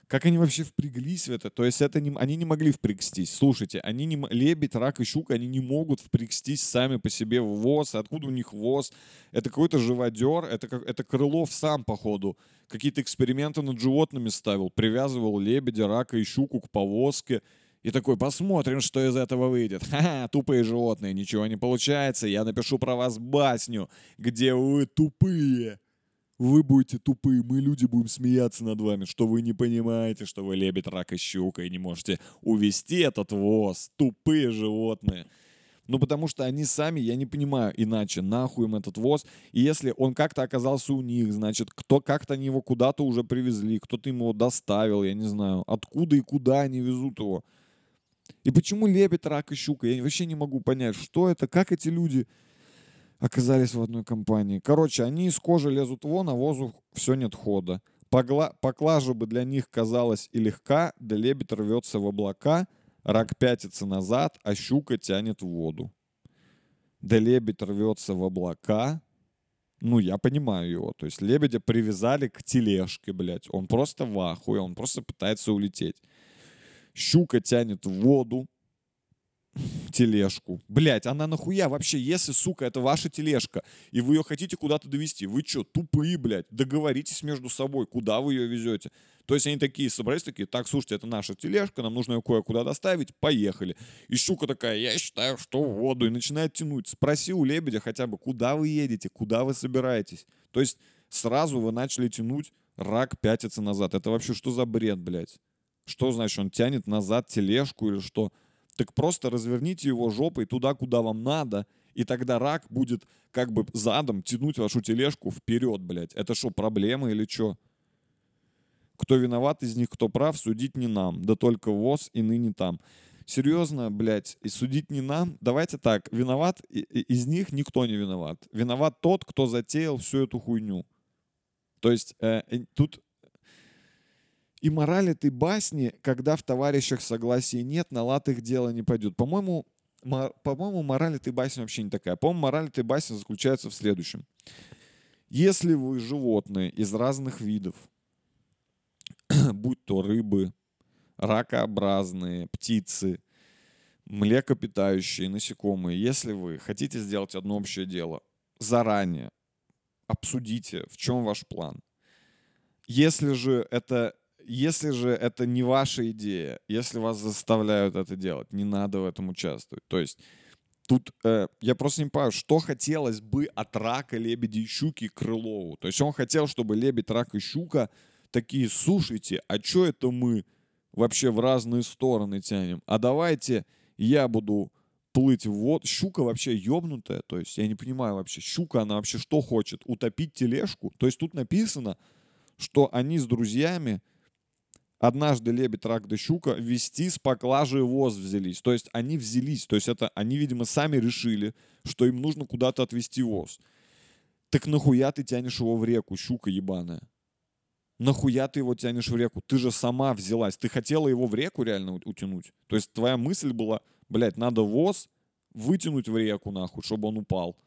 Как они вообще впряглись в это? То есть это не, они не могли впрягстись. Слушайте, они не, лебедь, рак и щука, они не могут впрягстись сами по себе в ВОЗ. Откуда у них ВОЗ? Это какой-то живодер, это, как, это Крылов сам, походу, какие-то эксперименты над животными ставил. Привязывал лебедя, рака и щуку к повозке. И такой, посмотрим, что из этого выйдет. Ха-ха, тупые животные, ничего не получается. Я напишу про вас басню, где вы тупые вы будете тупые, мы люди будем смеяться над вами, что вы не понимаете, что вы лебедь, рак и щука, и не можете увести этот воз. Тупые животные. Ну, потому что они сами, я не понимаю, иначе нахуй им этот воз. И если он как-то оказался у них, значит, кто как-то они его куда-то уже привезли, кто-то ему его доставил, я не знаю, откуда и куда они везут его. И почему лебедь, рак и щука? Я вообще не могу понять, что это, как эти люди оказались в одной компании. Короче, они из кожи лезут вон, а воздух все нет хода. Погла... Поклажа бы для них казалась и легка, да лебедь рвется в облака, рак пятится назад, а щука тянет в воду. Да лебедь рвется в облака, ну, я понимаю его. То есть лебедя привязали к тележке, блядь. Он просто в ахуе, он просто пытается улететь. Щука тянет в воду. Тележку. Блять, она нахуя вообще, если, сука, это ваша тележка, и вы ее хотите куда-то довести, вы что, тупые, блядь, договоритесь между собой, куда вы ее везете. То есть они такие собрались, такие, так, слушайте, это наша тележка, нам нужно ее кое-куда доставить, поехали. И щука такая, я считаю, что в воду, и начинает тянуть. Спроси у лебедя хотя бы, куда вы едете, куда вы собираетесь. То есть сразу вы начали тянуть, рак пятится назад. Это вообще что за бред, блядь? Что значит, он тянет назад тележку или что? Так просто разверните его жопой туда, куда вам надо, и тогда рак будет как бы задом тянуть вашу тележку вперед, блядь. Это что, проблема или что? Кто виноват из них, кто прав, судить не нам. Да только ВОЗ и ныне там. Серьезно, блядь, и судить не нам. Давайте так, виноват из них никто не виноват. Виноват тот, кто затеял всю эту хуйню. То есть э, тут и мораль этой басни, когда в товарищах согласия нет, на лад их дело не пойдет. По-моему, по-моему, мораль этой басни вообще не такая. По-моему, мораль этой басни заключается в следующем. Если вы животные из разных видов, будь то рыбы, ракообразные, птицы, млекопитающие, насекомые, если вы хотите сделать одно общее дело, заранее обсудите, в чем ваш план. Если же это если же это не ваша идея, если вас заставляют это делать, не надо в этом участвовать. То есть тут э, я просто не понимаю, что хотелось бы от рака, лебеди и щуки Крылову. То есть он хотел, чтобы лебедь, рак и щука такие, слушайте, а что это мы вообще в разные стороны тянем? А давайте я буду плыть в воду. Щука вообще ёбнутая, то есть я не понимаю вообще, щука, она вообще что хочет? Утопить тележку? То есть тут написано, что они с друзьями однажды лебедь, рак да щука вести с поклажей воз взялись. То есть они взялись, то есть это они, видимо, сами решили, что им нужно куда-то отвезти воз. Так нахуя ты тянешь его в реку, щука ебаная? Нахуя ты его тянешь в реку? Ты же сама взялась. Ты хотела его в реку реально утянуть. То есть твоя мысль была, блядь, надо воз вытянуть в реку, нахуй, чтобы он упал.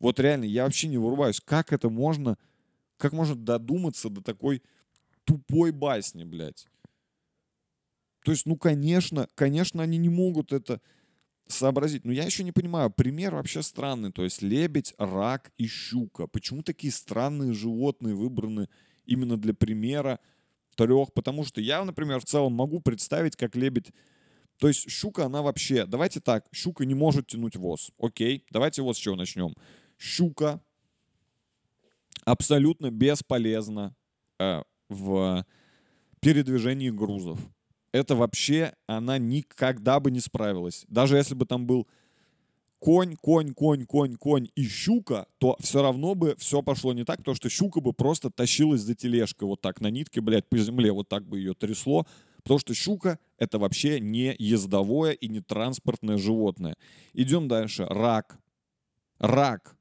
Вот реально, я вообще не вырубаюсь. Как это можно, как можно додуматься до такой тупой басни, блядь. То есть, ну, конечно, конечно, они не могут это сообразить. Но я еще не понимаю, пример вообще странный. То есть лебедь, рак и щука. Почему такие странные животные выбраны именно для примера трех? Потому что я, например, в целом могу представить, как лебедь... То есть щука, она вообще... Давайте так, щука не может тянуть воз. Окей, давайте вот с чего начнем. Щука абсолютно бесполезна э, в передвижении грузов. Это вообще она никогда бы не справилась. Даже если бы там был конь, конь, конь, конь, конь и щука, то все равно бы все пошло не так, потому что щука бы просто тащилась за тележкой вот так на нитке, блядь, по земле, вот так бы ее трясло, потому что щука — это вообще не ездовое и не транспортное животное. Идем дальше. Рак. Рак.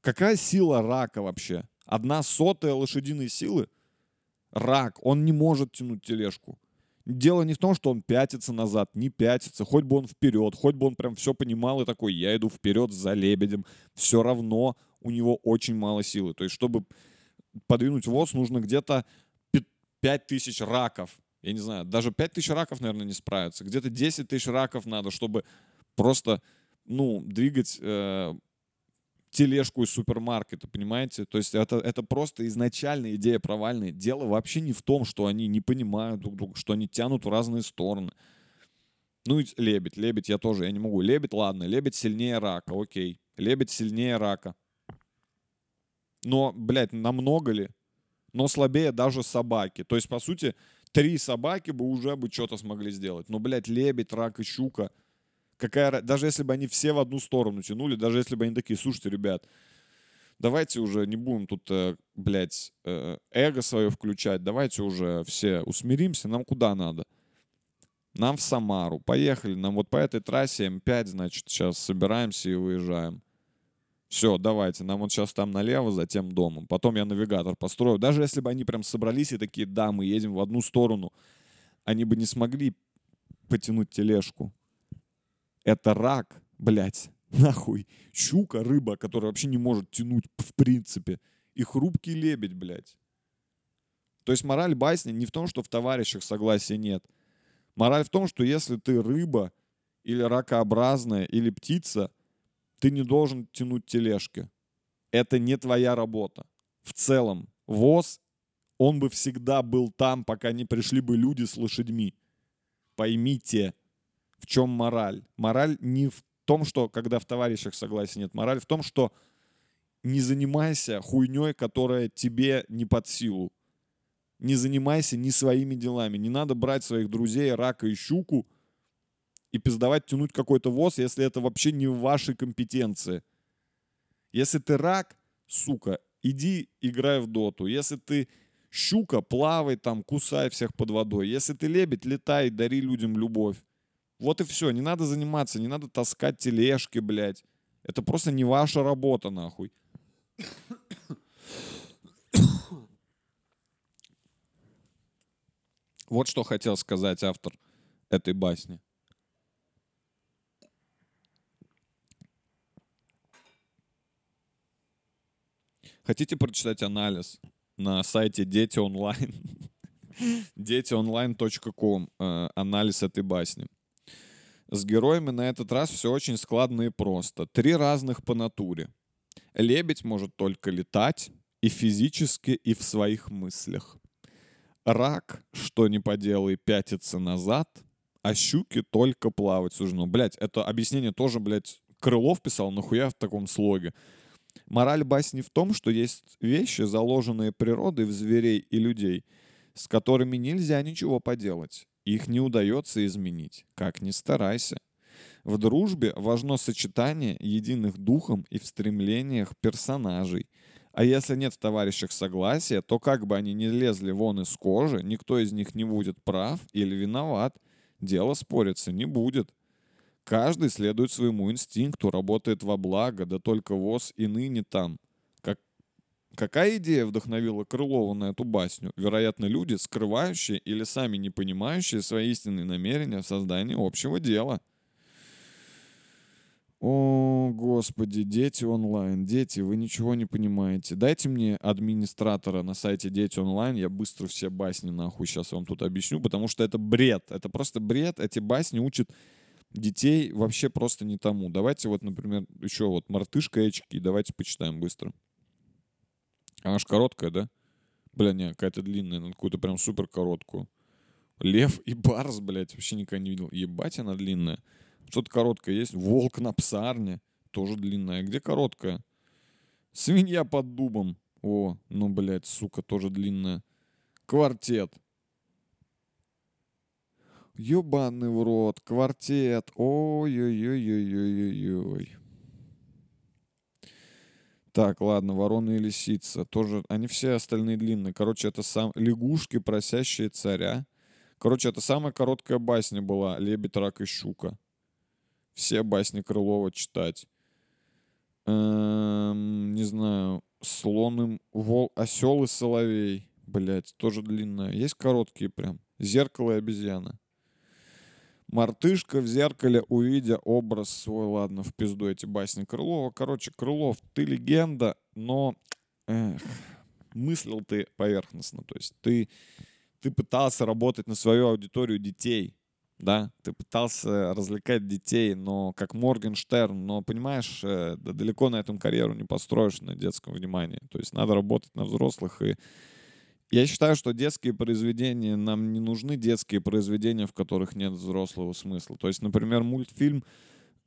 Какая сила рака вообще? Одна сотая лошадиной силы — рак, он не может тянуть тележку. Дело не в том, что он пятится назад, не пятится, хоть бы он вперед, хоть бы он прям все понимал и такой, я иду вперед за лебедем, все равно у него очень мало силы. То есть, чтобы подвинуть воз, нужно где-то 5 тысяч раков. Я не знаю, даже 5 тысяч раков, наверное, не справятся. Где-то 10 тысяч раков надо, чтобы просто, ну, двигать э, тележку из супермаркета, понимаете? То есть это, это просто изначально идея провальная. Дело вообще не в том, что они не понимают друг друга, что они тянут в разные стороны. Ну и лебедь, лебедь я тоже, я не могу. Лебедь, ладно, лебедь сильнее рака, окей. Лебедь сильнее рака. Но, блядь, намного ли? Но слабее даже собаки. То есть, по сути, три собаки бы уже бы что-то смогли сделать. Но, блядь, лебедь, рак и щука — какая, даже если бы они все в одну сторону тянули, даже если бы они такие, слушайте, ребят, давайте уже не будем тут, э, блядь, э, эго свое включать, давайте уже все усмиримся, нам куда надо? Нам в Самару. Поехали, нам вот по этой трассе М5, значит, сейчас собираемся и выезжаем. Все, давайте, нам вот сейчас там налево, затем домом. Потом я навигатор построю. Даже если бы они прям собрались и такие, да, мы едем в одну сторону, они бы не смогли потянуть тележку это рак, блядь, нахуй. Щука, рыба, которая вообще не может тянуть в принципе. И хрупкий лебедь, блядь. То есть мораль басни не в том, что в товарищах согласия нет. Мораль в том, что если ты рыба, или ракообразная, или птица, ты не должен тянуть тележки. Это не твоя работа. В целом, ВОЗ, он бы всегда был там, пока не пришли бы люди с лошадьми. Поймите, в чем мораль. Мораль не в том, что когда в товарищах согласия нет. Мораль в том, что не занимайся хуйней, которая тебе не под силу. Не занимайся ни своими делами. Не надо брать своих друзей, рака и щуку и пиздовать, тянуть какой-то воз, если это вообще не в вашей компетенции. Если ты рак, сука, иди играй в доту. Если ты щука, плавай там, кусай всех под водой. Если ты лебедь, летай, дари людям любовь. Вот и все. Не надо заниматься, не надо таскать тележки, блядь. Это просто не ваша работа, нахуй. Вот что хотел сказать автор этой басни. Хотите прочитать анализ на сайте Дети онлайн? детионлайн.ком. э, Анализ этой басни. С героями на этот раз все очень складно и просто. Три разных по натуре. Лебедь может только летать и физически, и в своих мыслях. Рак, что не поделай, пятится назад, а щуки только плавать суждено. Блять, это объяснение тоже, блядь, Крылов писал, нахуя в таком слоге. Мораль басни в том, что есть вещи, заложенные природой в зверей и людей, с которыми нельзя ничего поделать. Их не удается изменить, как ни старайся. В дружбе важно сочетание единых духом и в стремлениях персонажей. А если нет в товарищах согласия, то как бы они ни лезли вон из кожи, никто из них не будет прав или виноват. Дело спориться не будет. Каждый следует своему инстинкту, работает во благо, да только ВОЗ и ныне там. Как... Какая идея вдохновила Крылова на эту басню? Вероятно, люди, скрывающие или сами не понимающие свои истинные намерения в создании общего дела. О, господи, дети онлайн. Дети, вы ничего не понимаете. Дайте мне администратора на сайте Дети онлайн, я быстро все басни нахуй сейчас вам тут объясню, потому что это бред. Это просто бред. Эти басни учат детей вообще просто не тому. Давайте вот, например, еще вот мартышка очки, давайте почитаем быстро. Она ж короткая, да? Бля, не, какая-то длинная, надо какую-то прям супер короткую. Лев и барс, блядь, вообще никогда не видел. Ебать, она длинная. Что-то короткое есть. Волк на псарне. Тоже длинная. Где короткая? Свинья под дубом. О, ну, блядь, сука, тоже длинная. Квартет. Ёбаный в рот. Квартет. Ой-ой-ой-ой-ой-ой-ой. Так, ладно, ворона и лисица. Тоже, они все остальные длинные. Короче, это сам... Лягушки, просящие царя. Короче, это самая короткая басня была. Лебедь, рак и щука. Все басни Крылова читать. Эм, не знаю. Слон и вол... Осел и соловей. Блять, тоже длинная. Есть короткие прям. Зеркало и обезьяна. Мартышка в зеркале, увидя образ свой, ладно, в пизду эти басни Крылова. Короче, Крылов, ты легенда, но эх, мыслил ты поверхностно. То есть ты, ты пытался работать на свою аудиторию детей, да, ты пытался развлекать детей, но как Моргенштерн, но понимаешь, э, да далеко на этом карьеру не построишь на детском внимании. То есть надо работать на взрослых и я считаю, что детские произведения, нам не нужны детские произведения, в которых нет взрослого смысла. То есть, например, мультфильм,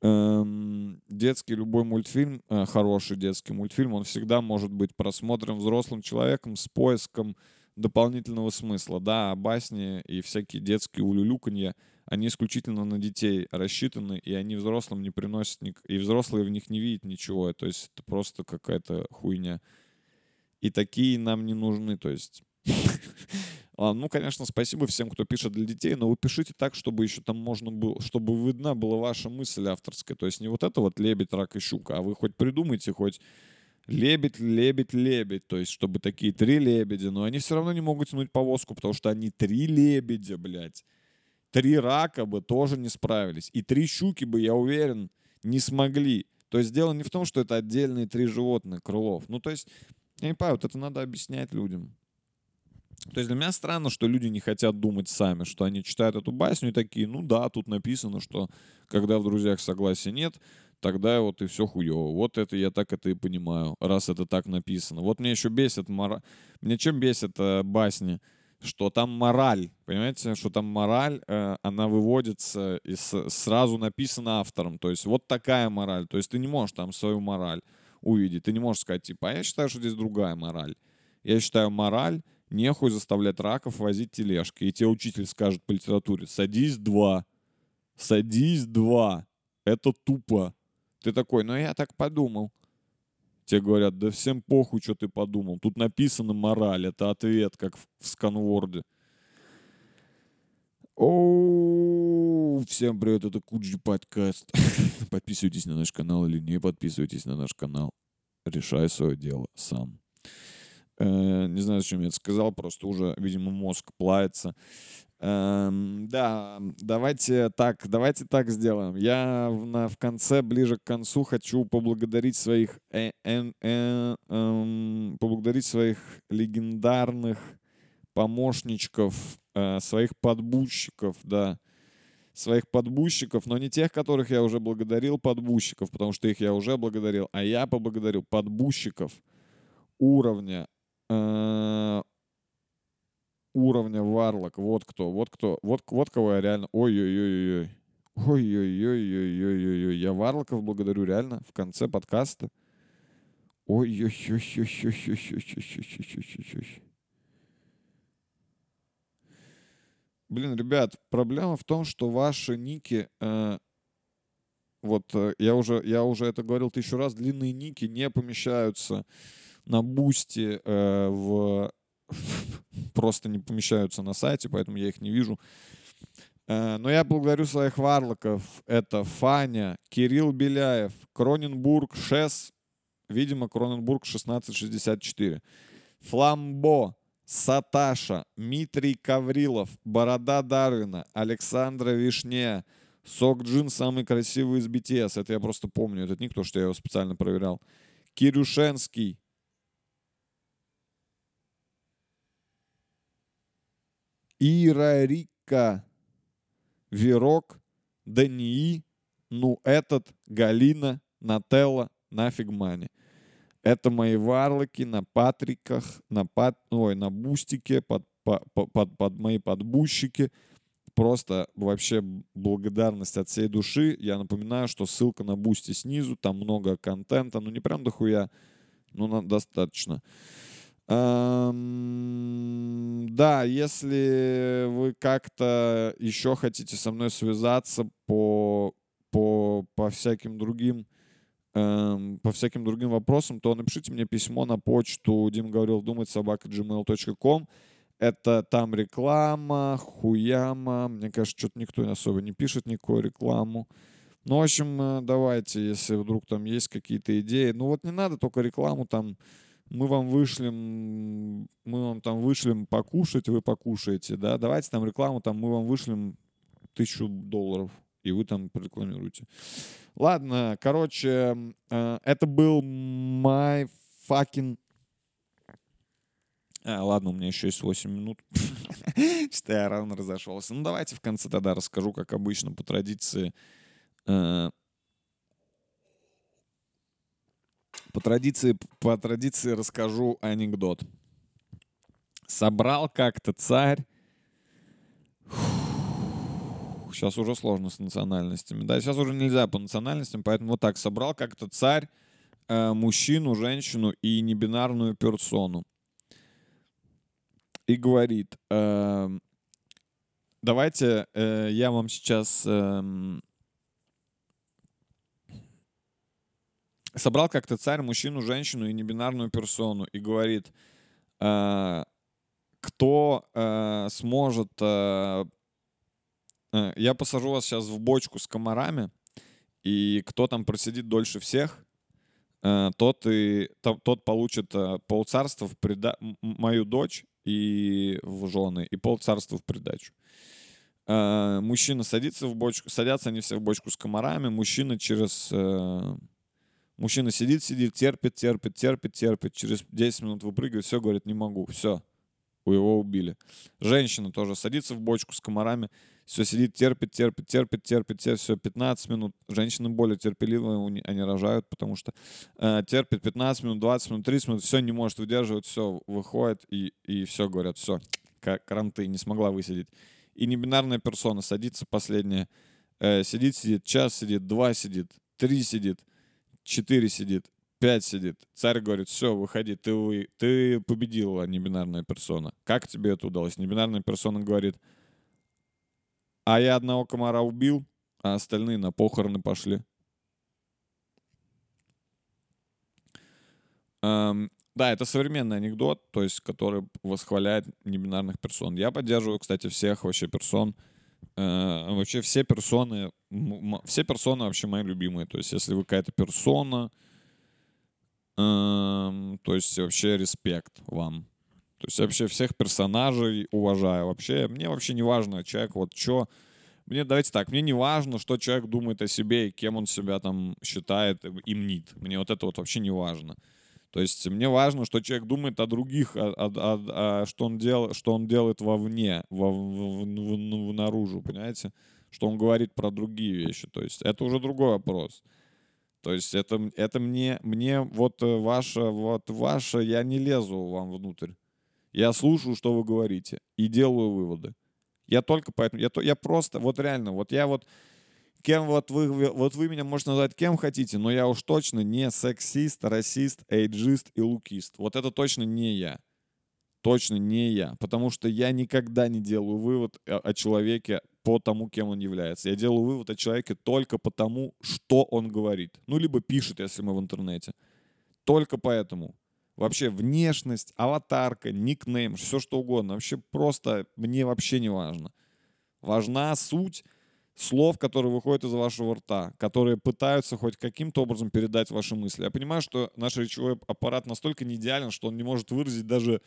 эм, детский любой мультфильм, э, хороший детский мультфильм, он всегда может быть просмотрен взрослым человеком с поиском дополнительного смысла. Да, а басни и всякие детские улюлюканья, они исключительно на детей рассчитаны, и они взрослым не приносят, ник- и взрослые в них не видят ничего. То есть это просто какая-то хуйня. И такие нам не нужны. То есть Ладно, ну, конечно, спасибо всем, кто пишет для детей, но вы пишите так, чтобы еще там можно было, чтобы видна была ваша мысль авторская. То есть не вот это вот лебедь, рак и щука, а вы хоть придумайте хоть лебедь, лебедь, лебедь. То есть чтобы такие три лебедя, но они все равно не могут тянуть повозку, потому что они три лебедя, блядь. Три рака бы тоже не справились. И три щуки бы, я уверен, не смогли. То есть дело не в том, что это отдельные три животных, Крылов. Ну, то есть, я не понимаю, вот это надо объяснять людям. То есть для меня странно, что люди не хотят думать сами, что они читают эту басню и такие, ну да, тут написано, что когда в друзьях согласия нет, тогда вот и все хуево. Вот это я так это и понимаю, раз это так написано. Вот мне еще бесит, мора... мне чем бесит э, басни, что там мораль, понимаете, что там мораль, э, она выводится и с- сразу написана автором. То есть вот такая мораль. То есть ты не можешь там свою мораль увидеть. Ты не можешь сказать, типа, а я считаю, что здесь другая мораль. Я считаю, мораль нехуй заставлять раков возить тележки. И тебе учитель скажет по литературе, садись два, садись два. Это тупо. Ты такой, ну я так подумал. Тебе говорят, да всем похуй, что ты подумал. Тут написано мораль, это ответ, как в, в сканворде. Оу, всем привет, это Куджи подкаст. Подписывайтесь на наш канал или не подписывайтесь на наш канал. Решай свое дело сам. Э, не знаю, зачем я это сказал, просто уже, видимо, мозг плавится. Эм, да, давайте так, давайте так сделаем. Я в, на, в конце, ближе к концу, хочу поблагодарить своих, э, э, э, эм, поблагодарить своих легендарных помощничков, э, своих подбущиков, да, своих подбущиков, но не тех, которых я уже благодарил, подбущиков, потому что их я уже благодарил, а я поблагодарил подбущиков уровня уровня Варлок. Вот кто, вот кто, вот, вот кого я реально... Ой-ой-ой-ой. Ой-ой-ой-ой-ой-ой-ой. Я Варлоков благодарю реально в конце подкаста. Ой-ой-ой-ой-ой-ой-ой-ой-ой-ой-ой-ой. Блин, ребят, проблема в том, что ваши ники... э, вот э, я уже, я уже это говорил тысячу раз, длинные ники не помещаются на бусте э, в просто не помещаются на сайте, поэтому я их не вижу. Э, Но я благодарю своих варлоков. Это Фаня, Кирилл Беляев, Кроненбург, Шес, видимо, Кроненбург 1664, Фламбо, Саташа, Митрий Каврилов, Борода Дарвина, Александра Вишне, Сок Джин самый красивый из BTS. Это я просто помню этот ник, потому что я его специально проверял. Кирюшенский, Ирарика, Верок, Дании, ну этот, Галина, Нателла, нафиг мани. Это мои варлоки на патриках, на, пат, ой, на бустике, под, по- по- под, под мои подбущики. Просто вообще благодарность от всей души. Я напоминаю, что ссылка на бусти снизу, там много контента, ну не прям дохуя, но достаточно. Да, если вы как-то еще хотите со мной связаться по, по, по всяким другим эм, по всяким другим вопросам, то напишите мне письмо на почту Дим говорил думать собака gmail.com. Это там реклама, хуяма. Мне кажется, что-то никто особо не пишет никакую рекламу. Ну, в общем, э, давайте, если вдруг там есть какие-то идеи. Ну, вот не надо только рекламу там. Мы вам вышлем, мы вам там вышлем покушать, вы покушаете, да. Давайте там рекламу, там мы вам вышлем тысячу долларов, и вы там прорекламируете. Ладно, короче, э, это был my fucking... А, ладно, у меня еще есть 8 минут. Что я рано разошелся. Ну, давайте в конце тогда расскажу, как обычно, по традиции. э, По традиции, по традиции расскажу анекдот. Собрал как-то царь Сейчас уже сложно с национальностями. Да, сейчас уже нельзя по национальностям, поэтому вот так. Собрал как-то царь э, мужчину, женщину и небинарную персону. И говорит, эм, давайте э, я вам сейчас... эм, собрал как-то царь мужчину, женщину и небинарную персону и говорит, э, кто э, сможет э, Э, Я посажу вас сейчас в бочку с комарами, и кто там просидит дольше всех, э, тот, и, то- тот получит э, полцарства в прида... мою дочь и в жены, и полцарства в придачу. Э, Мужчина садится в бочку, садятся они все в бочку с комарами, мужчина через... э, Мужчина сидит, сидит, терпит, терпит, терпит, терпит, через 10 минут выпрыгивает, все, говорит, не могу, все, у его убили. Женщина тоже садится в бочку с комарами, все сидит, терпит, терпит, терпит, терпит, терпит, все, 15 минут. Женщины более терпеливые, они рожают, потому что э, терпит 15 минут, 20 минут, 30 минут, все, не может выдерживать, все, выходит и, и все, говорят, все, каранты, не смогла высидеть. И небинарная персона садится последняя, э, сидит, сидит, час сидит, два сидит, три сидит, четыре сидит, пять сидит. Царь говорит, все, выходи, ты, вы- ты победила, небинарная персона. Как тебе это удалось? Небинарная персона говорит, а я одного комара убил, а остальные на похороны пошли. Эм, да, это современный анекдот, то есть, который восхваляет небинарных персон. Я поддерживаю, кстати, всех вообще персон. Э, вообще все персоны, все персоны вообще мои любимые. То есть, если вы какая-то персона, эм, то есть вообще респект вам. То есть вообще всех персонажей уважаю. Вообще, мне вообще не важно, человек вот что... Мне, давайте так, мне не важно, что человек думает о себе и кем он себя там считает и мнит. Мне вот это вот вообще не важно. То есть мне важно, что человек думает о других, о, о- о- о- что, он дел, что он делает вовне, во, в- в- наружу, понимаете? Что он говорит про другие вещи. То есть это уже другой вопрос. То есть это, это мне, мне вот э, ваше, вот ваше, я не лезу вам внутрь. Я слушаю, что вы говорите, и делаю выводы. Я только поэтому, я, я просто, вот реально, вот я вот, кем вот вы- вот вы меня можете назвать кем хотите, но я уж точно не сексист, расист, эйджист и лукист. Вот это точно не я. Точно не я. Потому что я никогда не делаю вывод о, о человеке по тому, кем он является. Я делаю вывод о человеке только по тому, что он говорит. Ну, либо пишет, если мы в интернете. Только поэтому. Вообще внешность, аватарка, никнейм, все что угодно. Вообще просто мне вообще не важно. Важна суть слов, которые выходят из вашего рта, которые пытаются хоть каким-то образом передать ваши мысли. Я понимаю, что наш речевой аппарат настолько не идеален, что он не может выразить даже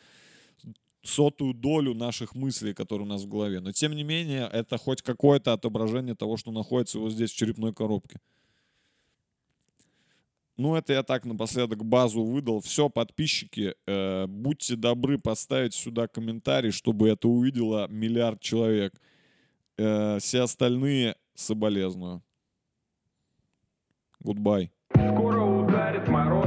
сотую долю наших мыслей, которые у нас в голове. Но тем не менее, это хоть какое-то отображение того, что находится вот здесь в черепной коробке. Ну, это я так напоследок базу выдал. Все, подписчики, э, будьте добры поставить сюда комментарий, чтобы это увидело миллиард человек. Э, все остальные соболезную. Goodbye. Скоро ударит морозу,